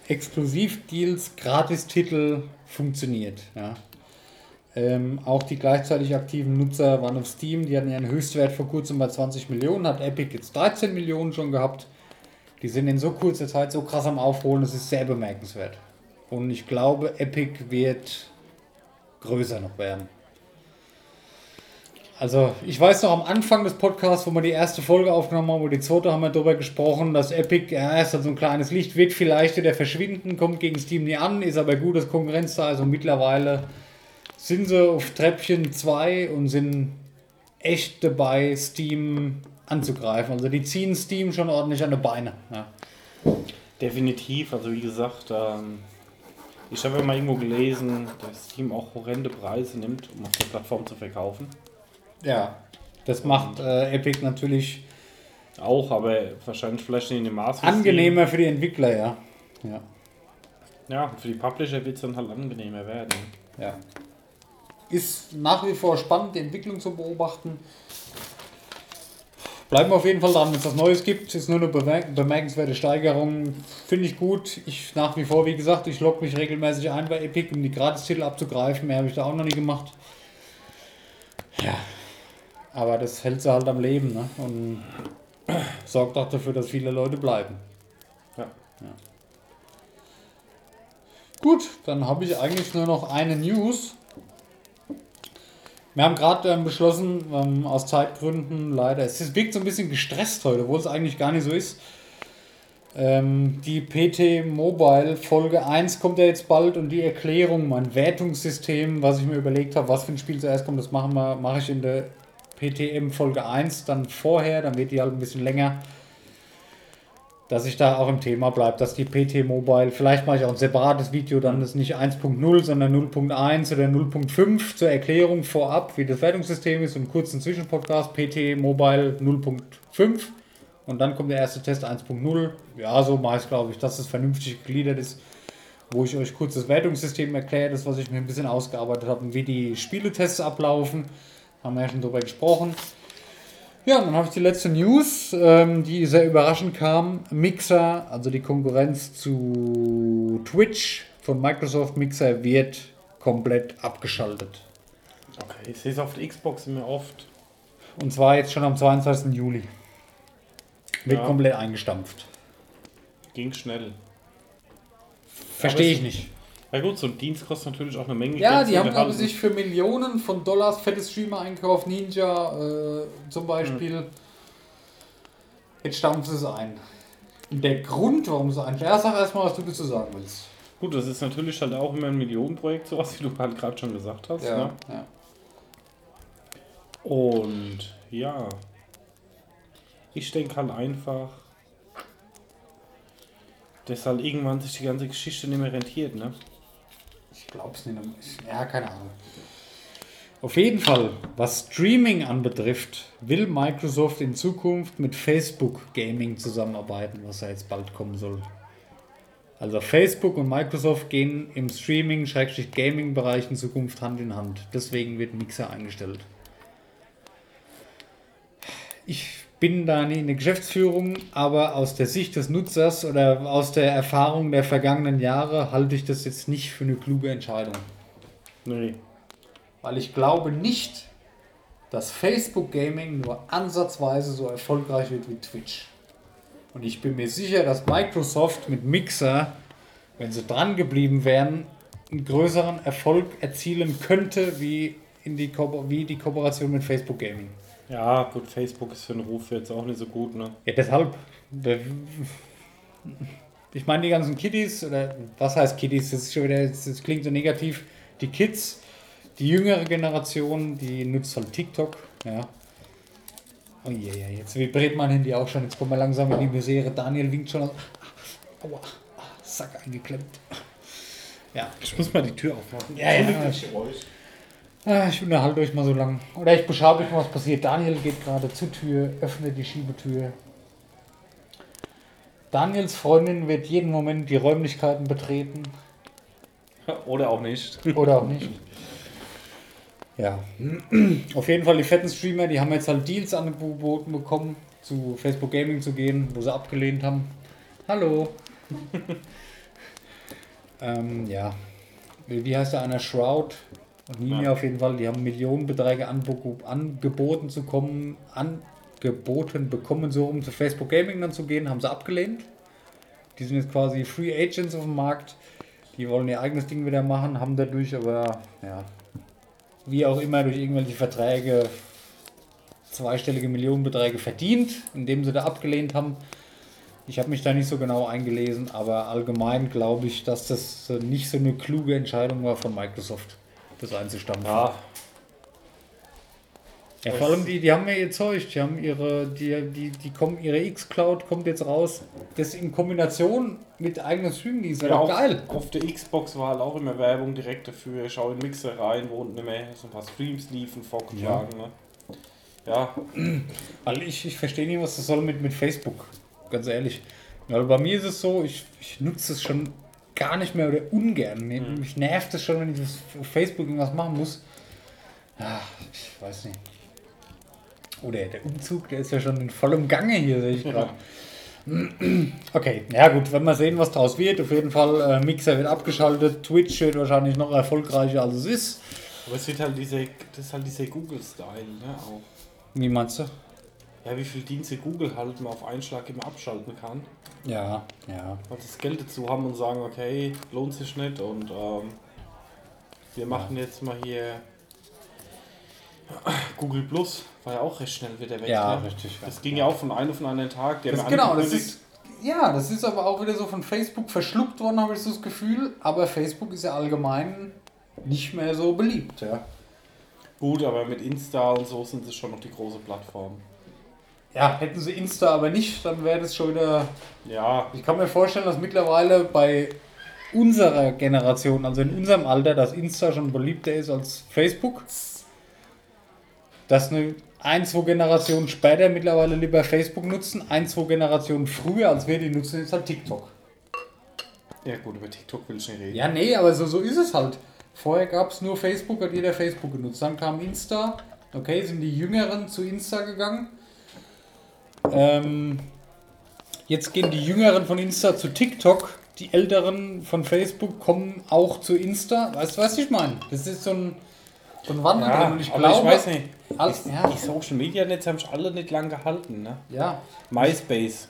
Exklusivdeals, Gratistitel funktioniert. Ja. Ähm, auch die gleichzeitig aktiven Nutzer waren auf Steam, die hatten ihren Höchstwert vor kurzem bei 20 Millionen, hat Epic jetzt 13 Millionen schon gehabt. Die sind in so kurzer Zeit so krass am Aufholen, das ist sehr bemerkenswert. Und ich glaube, Epic wird größer noch werden. Also, ich weiß noch am Anfang des Podcasts, wo wir die erste Folge aufgenommen haben, wo die zweite haben wir darüber gesprochen, dass Epic, ja, ist halt so ein kleines Licht, wird vielleicht wieder verschwinden, kommt gegen Steam nie an, ist aber gut, dass Konkurrenz da ist und mittlerweile sind sie auf Treppchen 2 und sind echt dabei, Steam anzugreifen. Also, die ziehen Steam schon ordentlich an die Beine. Ja. Definitiv, also wie gesagt, ähm, ich habe ja mal irgendwo gelesen, dass Steam auch horrende Preise nimmt, um auf der Plattform zu verkaufen. Ja, das macht äh, Epic natürlich Auch, aber wahrscheinlich vielleicht nicht in dem Maß. Angenehmer für die Entwickler, ja. Ja, ja für die Publisher wird es dann halt angenehmer werden. Ja. Ist nach wie vor spannend, die Entwicklung zu beobachten. Bleiben wir auf jeden Fall dran, wenn es was Neues gibt. Ist nur eine bemerkenswerte Steigerung. Finde ich gut. Ich nach wie vor, wie gesagt, ich logge mich regelmäßig ein bei Epic, um die Gratis-Titel abzugreifen. Mehr habe ich da auch noch nie gemacht. Ja. Aber das hält sie halt am Leben ne? und (clears throat) sorgt auch dafür, dass viele Leute bleiben. Ja. ja. Gut, dann habe ich eigentlich nur noch eine News. Wir haben gerade ähm, beschlossen, ähm, aus Zeitgründen leider, es wirkt so ein bisschen gestresst heute, obwohl es eigentlich gar nicht so ist. Ähm, die PT Mobile Folge 1 kommt ja jetzt bald und die Erklärung, mein Wertungssystem, was ich mir überlegt habe, was für ein Spiel zuerst kommt, das machen wir, mache ich in der PTM Folge 1 dann vorher, dann wird die halt ein bisschen länger dass ich da auch im Thema bleibe, dass die PT Mobile, vielleicht mache ich auch ein separates Video, dann ist nicht 1.0, sondern 0.1 oder 0.5 zur Erklärung vorab, wie das Wertungssystem ist, und kurzen Zwischenpodcast, PT Mobile 0.5 und dann kommt der erste Test 1.0. Ja, so ich glaube ich, dass es vernünftig gegliedert ist, wo ich euch kurz das Wertungssystem erkläre, das was ich mir ein bisschen ausgearbeitet habe und wie die Spieletests ablaufen, haben wir ja schon darüber gesprochen. Ja, dann habe ich die letzte News, ähm, die sehr überraschend kam. Mixer, also die Konkurrenz zu Twitch von Microsoft Mixer, wird komplett abgeschaltet. Okay, ich sehe es auf der Xbox immer oft. Und zwar jetzt schon am 22. Juli. Wird ja. komplett eingestampft. Ging schnell. Verstehe ich nicht. Ja gut, so ein Dienst kostet natürlich auch eine Menge ja, Geld. Ja, die haben glaube sich für Millionen von Dollars fette Streamer einkauft, Ninja äh, zum Beispiel. Mhm. Jetzt stampfen sie es ein. Und der Grund, warum sie ein. Ja, sag erstmal, was du dazu sagen willst. Gut, das ist natürlich halt auch immer ein Millionenprojekt, sowas wie du halt gerade schon gesagt hast. Ja, ne? ja. Und ja, ich denke halt einfach, dass halt irgendwann sich die ganze Geschichte nicht mehr rentiert, ne? Es nicht. Ja, keine Ahnung. Auf jeden Fall, was Streaming anbetrifft, will Microsoft in Zukunft mit Facebook Gaming zusammenarbeiten, was ja jetzt bald kommen soll. Also Facebook und Microsoft gehen im Streaming-Gaming-Bereich in Zukunft Hand in Hand. Deswegen wird Mixer eingestellt. Ich bin da nicht in der Geschäftsführung, aber aus der Sicht des Nutzers oder aus der Erfahrung der vergangenen Jahre halte ich das jetzt nicht für eine kluge Entscheidung. Nee. Weil ich glaube nicht, dass Facebook Gaming nur ansatzweise so erfolgreich wird wie Twitch. Und ich bin mir sicher, dass Microsoft mit Mixer, wenn sie dran geblieben wären, einen größeren Erfolg erzielen könnte wie, in die, Ko wie die Kooperation mit Facebook Gaming. Ja, gut, Facebook ist für den Ruf jetzt auch nicht so gut, ne? Ja, deshalb. Ich meine, die ganzen Kiddies, oder was heißt Kiddies? Das, ist schon wieder, das klingt so negativ. Die Kids, die jüngere Generation, die nutzt halt TikTok, ja. Oh je, yeah, jetzt vibriert mein Handy auch schon. Jetzt kommen wir langsam in die Misere. Daniel winkt schon. Aua, Sack eingeklemmt. Ja. Ich muss mal die Tür aufmachen. Ja, ja. Ah, ich unterhalte euch mal so lang. Oder ich beschreibe euch mal, was passiert. Daniel geht gerade zur Tür, öffnet die Schiebetür. Daniels Freundin wird jeden Moment die Räumlichkeiten betreten. (laughs) Oder auch nicht. Oder auch nicht. Ja. (clears throat) Auf jeden Fall die fetten Streamer, die haben jetzt halt Deals angeboten bekommen, zu Facebook Gaming zu gehen, wo sie abgelehnt haben. Hallo. (laughs) ähm, ja. Wie heißt der einer? Shroud und Nini ja. auf jeden Fall, die haben Millionenbeträge angeboten zu kommen, angeboten bekommen, so um zu Facebook Gaming dann zu gehen, haben sie abgelehnt. Die sind jetzt quasi Free Agents auf dem Markt. Die wollen ihr eigenes Ding wieder machen, haben dadurch aber, ja, wie auch immer, durch irgendwelche Verträge zweistellige Millionenbeträge verdient, indem sie da abgelehnt haben. Ich habe mich da nicht so genau eingelesen, aber allgemein glaube ich, dass das nicht so eine kluge Entscheidung war von Microsoft das einzustampfen. Ja. Ja, vor allem die, die haben ja ihr Zeug, die haben ihre, die, die, die kommen, ihre X-Cloud kommt jetzt raus. Das in Kombination mit eigenen Streamdienst, ja, auch geil. Auf der Xbox war halt auch immer Werbung direkt dafür. Schau in Mixer rein, wo unten immer so ein paar Streams liefen, vorgeschlagen. Ja. Ne? Ja. Weil ich, ich verstehe nicht, was das soll mit, mit Facebook. Ganz ehrlich. Weil bei mir ist es so, ich, ich nutze es schon gar nicht mehr oder ungern. Mir, mhm. Mich nervt es schon, wenn ich auf Facebook irgendwas machen muss. Ach, ich weiß nicht. Oder der Umzug, der ist ja schon in vollem Gange hier, sehe ich gerade. Okay, ja gut, wenn wir sehen, was draus wird. Auf jeden Fall, äh, Mixer wird abgeschaltet, Twitch wird wahrscheinlich noch erfolgreicher als es ist. Aber es wird halt diese, das ist halt dieser Google-Style, ne? Auch. Wie meinst du? Ja, wie viele Dienste Google halt mal auf einen Schlag immer abschalten kann. Ja, ja. Und das Geld dazu haben und sagen, okay, lohnt sich nicht und ähm, wir machen ja. jetzt mal hier (clears throat) Google Plus war ja auch recht schnell wieder weg. Ja, ne? richtig. Das ja. ging ja auch von einem auf einen Tag. Das, genau, das ist, ja, das ist aber auch wieder so von Facebook verschluckt worden, habe ich so das Gefühl. Aber Facebook ist ja allgemein nicht mehr so beliebt, ja. Gut, aber mit Insta und so sind sie schon noch die große Plattform. Ja, hätten sie Insta aber nicht, dann wäre das schon wieder. Ja. Ich kann mir vorstellen, dass mittlerweile bei unserer Generation, also in unserem Alter, dass Insta schon beliebter ist als Facebook. Dass eine ein, zwei Generationen später mittlerweile lieber Facebook nutzen, ein, zwei Generationen früher, als wir die nutzen, ist halt TikTok. Ja gut, über TikTok will ich nicht reden. Ja, nee, aber so, so ist es halt. Vorher gab es nur Facebook, hat jeder Facebook genutzt. Dann kam Insta. Okay, sind die Jüngeren zu Insta gegangen. Ähm, jetzt gehen die Jüngeren von Insta zu TikTok. Die Älteren von Facebook kommen auch zu Insta. Weißt du, was ich meine? Das ist so ein, so ein Wandel ja, drin. Und ich glaube, ich weiß nicht. Die, ja. die Social Media Netze haben sich alle nicht lang gehalten. Ne? Ja. MySpace.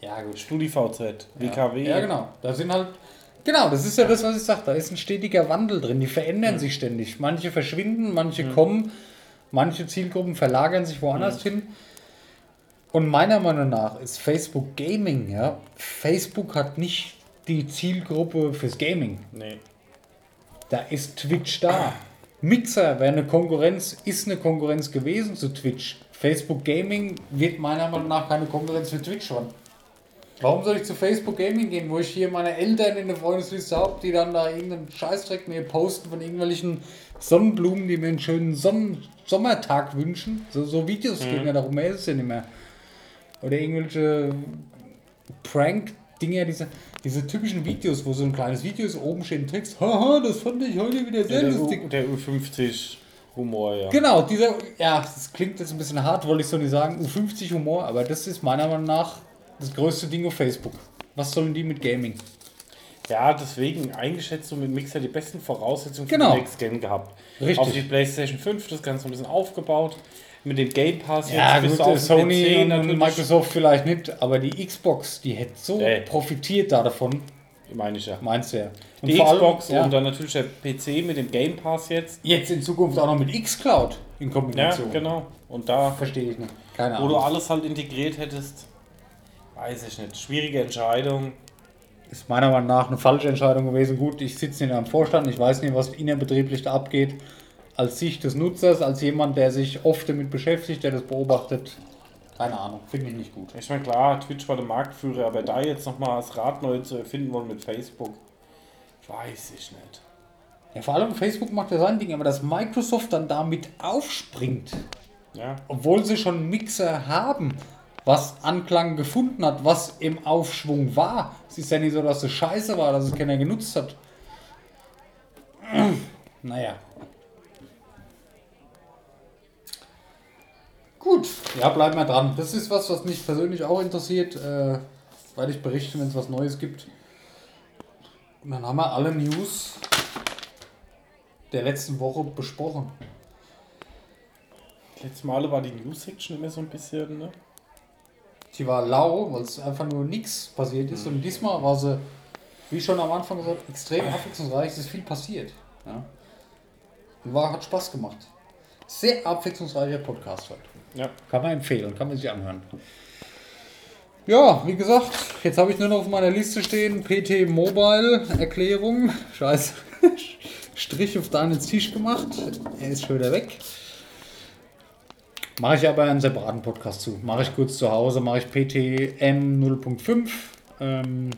Ja, gut. StudiVZ, WKW. Ja, genau. Da sind halt. Genau, das ist ja das, was ich sage. Da ist ein stetiger Wandel drin. Die verändern mhm. sich ständig. Manche verschwinden, manche mhm. kommen, manche Zielgruppen verlagern sich woanders mhm. hin. Und meiner Meinung nach ist Facebook Gaming, ja. Facebook hat nicht die Zielgruppe fürs Gaming. Nee. Da ist Twitch da. Mixer wäre eine Konkurrenz, ist eine Konkurrenz gewesen zu Twitch. Facebook Gaming wird meiner Meinung nach keine Konkurrenz für Twitch schon. Warum soll ich zu Facebook Gaming gehen, wo ich hier meine Eltern in der Freundesliste habe, die dann da irgendeinen Scheißdreck mir posten von irgendwelchen Sonnenblumen, die mir einen schönen Sonnen Sommertag wünschen? So, so Videos mhm. gehen ja darum, mehr ist es ja nicht mehr. Oder irgendwelche Prank-Dinger, diese, diese typischen Videos, wo so ein kleines Video ist, oben steht ein Text, haha, das fand ich heute wieder sehr der lustig. U, der U50 Humor, ja. Genau, dieser, ja, das klingt jetzt ein bisschen hart, wollte ich so nicht sagen, U50 Humor, aber das ist meiner Meinung nach das größte Ding auf Facebook. Was sollen die mit Gaming? Ja, deswegen eingeschätzt so mit Mixer die besten Voraussetzungen für genau. den Next Gen gehabt. Richtig. Auf die PlayStation 5 das Ganze ein bisschen aufgebaut mit dem Game Pass ja, jetzt gut, Sony PC und Microsoft vielleicht nicht, aber die Xbox, die hätte so äh. profitiert da davon. Meine ich ja. Meinst du ja. Und die Xbox allem, ja. und dann natürlich der PC mit dem Game Pass jetzt. Jetzt in Zukunft auch noch mit Xcloud in Kombination. Ja, genau. Und da verstehe ich nicht. Keine Ahnung. Wo du alles halt integriert hättest, weiß ich nicht. Schwierige Entscheidung. Ist meiner Meinung nach eine falsche Entscheidung gewesen. Gut, ich sitze nicht am Vorstand, ich weiß nicht, was innerbetrieblich da abgeht als Sicht des Nutzers, als jemand, der sich oft damit beschäftigt, der das beobachtet, keine Ahnung, finde ich nicht gut. Ich meine, klar, Twitch war der Marktführer, aber da jetzt nochmal das Rad neu zu erfinden wollen mit Facebook, weiß ich nicht. Ja, vor allem Facebook macht ja sein Ding, aber dass Microsoft dann damit aufspringt, ja. obwohl sie schon Mixer haben, was Anklang gefunden hat, was im Aufschwung war. Es ist ja nicht so, dass es scheiße war, dass es keiner genutzt hat. (clears throat) naja, Gut, ja, bleiben wir dran. Das ist was, was mich persönlich auch interessiert, äh, weil ich berichte, wenn es was Neues gibt. Und dann haben wir alle News der letzten Woche besprochen. Letztes Mal war die News-Section immer so ein bisschen, ne? Die war lau, weil es einfach nur nichts passiert ist. Mhm. Und diesmal war sie, wie schon am Anfang gesagt, extrem abwechslungsreich. Es ist viel passiert. Ja? Und war, hat Spaß gemacht. Sehr abwechslungsreicher Podcast heute. Ja. Kann man empfehlen, kann man sich anhören. Ja, wie gesagt, jetzt habe ich nur noch auf meiner Liste stehen PT Mobile Erklärung. Scheiße. (laughs) Strich auf Daniels Tisch gemacht. Er ist schon wieder weg. Mache ich aber einen separaten Podcast zu. Mache ich kurz zu Hause, mache ich PTM 0.5. Ähm,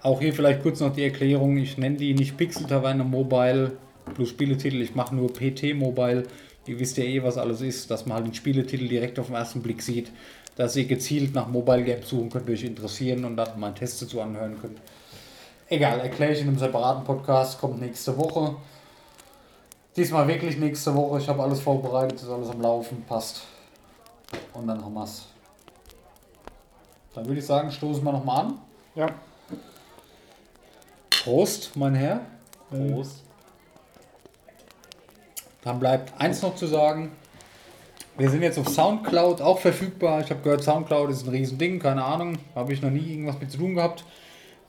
auch hier vielleicht kurz noch die Erklärung. Ich nenne die nicht Pixel Taverne Mobile, plus Spieletitel. Ich mache nur PT Mobile. Ihr wisst ja eh, was alles ist, dass man halt den Spieletitel direkt auf den ersten Blick sieht. Dass ihr gezielt nach Mobile Games suchen könnt, euch interessieren und dann mal einen Test dazu anhören könnt. Egal, erkläre ich in einem separaten Podcast, kommt nächste Woche. Diesmal wirklich nächste Woche. Ich habe alles vorbereitet, ist alles am Laufen, passt. Und dann haben wir es. Dann würde ich sagen, stoßen wir nochmal an. Ja. Prost, mein Herr. Prost. Dann bleibt eins noch zu sagen. Wir sind jetzt auf Soundcloud auch verfügbar. Ich habe gehört, Soundcloud ist ein Riesending, keine Ahnung. Habe ich noch nie irgendwas mit zu tun gehabt.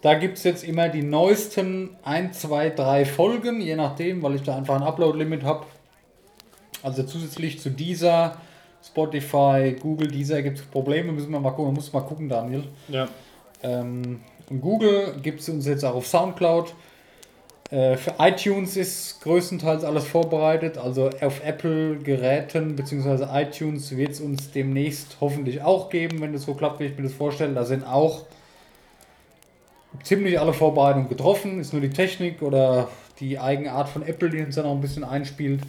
Da gibt es jetzt immer die neuesten 1, 2, 3 Folgen, je nachdem, weil ich da einfach ein Upload-Limit habe. Also zusätzlich zu dieser, Spotify, Google, dieser gibt es Probleme, müssen wir mal gucken, muss mal gucken, Daniel. Ja. Ähm, und Google gibt es uns jetzt auch auf Soundcloud. Äh, für iTunes ist größtenteils alles vorbereitet. Also auf Apple-Geräten bzw. iTunes wird es uns demnächst hoffentlich auch geben, wenn das so klappt, wie ich mir das vorstelle. Da sind auch ziemlich alle Vorbereitungen getroffen. Ist nur die Technik oder die Eigenart von Apple, die uns dann auch ein bisschen einspielt.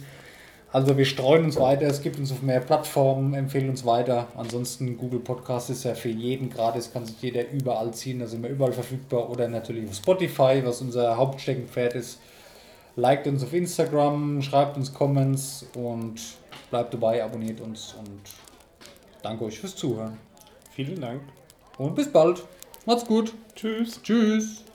Also wir streuen uns weiter, es gibt uns auf mehr Plattformen, empfehlen uns weiter. Ansonsten Google Podcast ist ja für jeden gratis, kann sich jeder überall ziehen, da sind wir überall verfügbar oder natürlich auf Spotify, was unser Hauptsteckenpferd ist. Liked uns auf Instagram, schreibt uns Comments und bleibt dabei, abonniert uns und danke euch fürs Zuhören. Vielen Dank. Und bis bald. Macht's gut. Tschüss. Tschüss.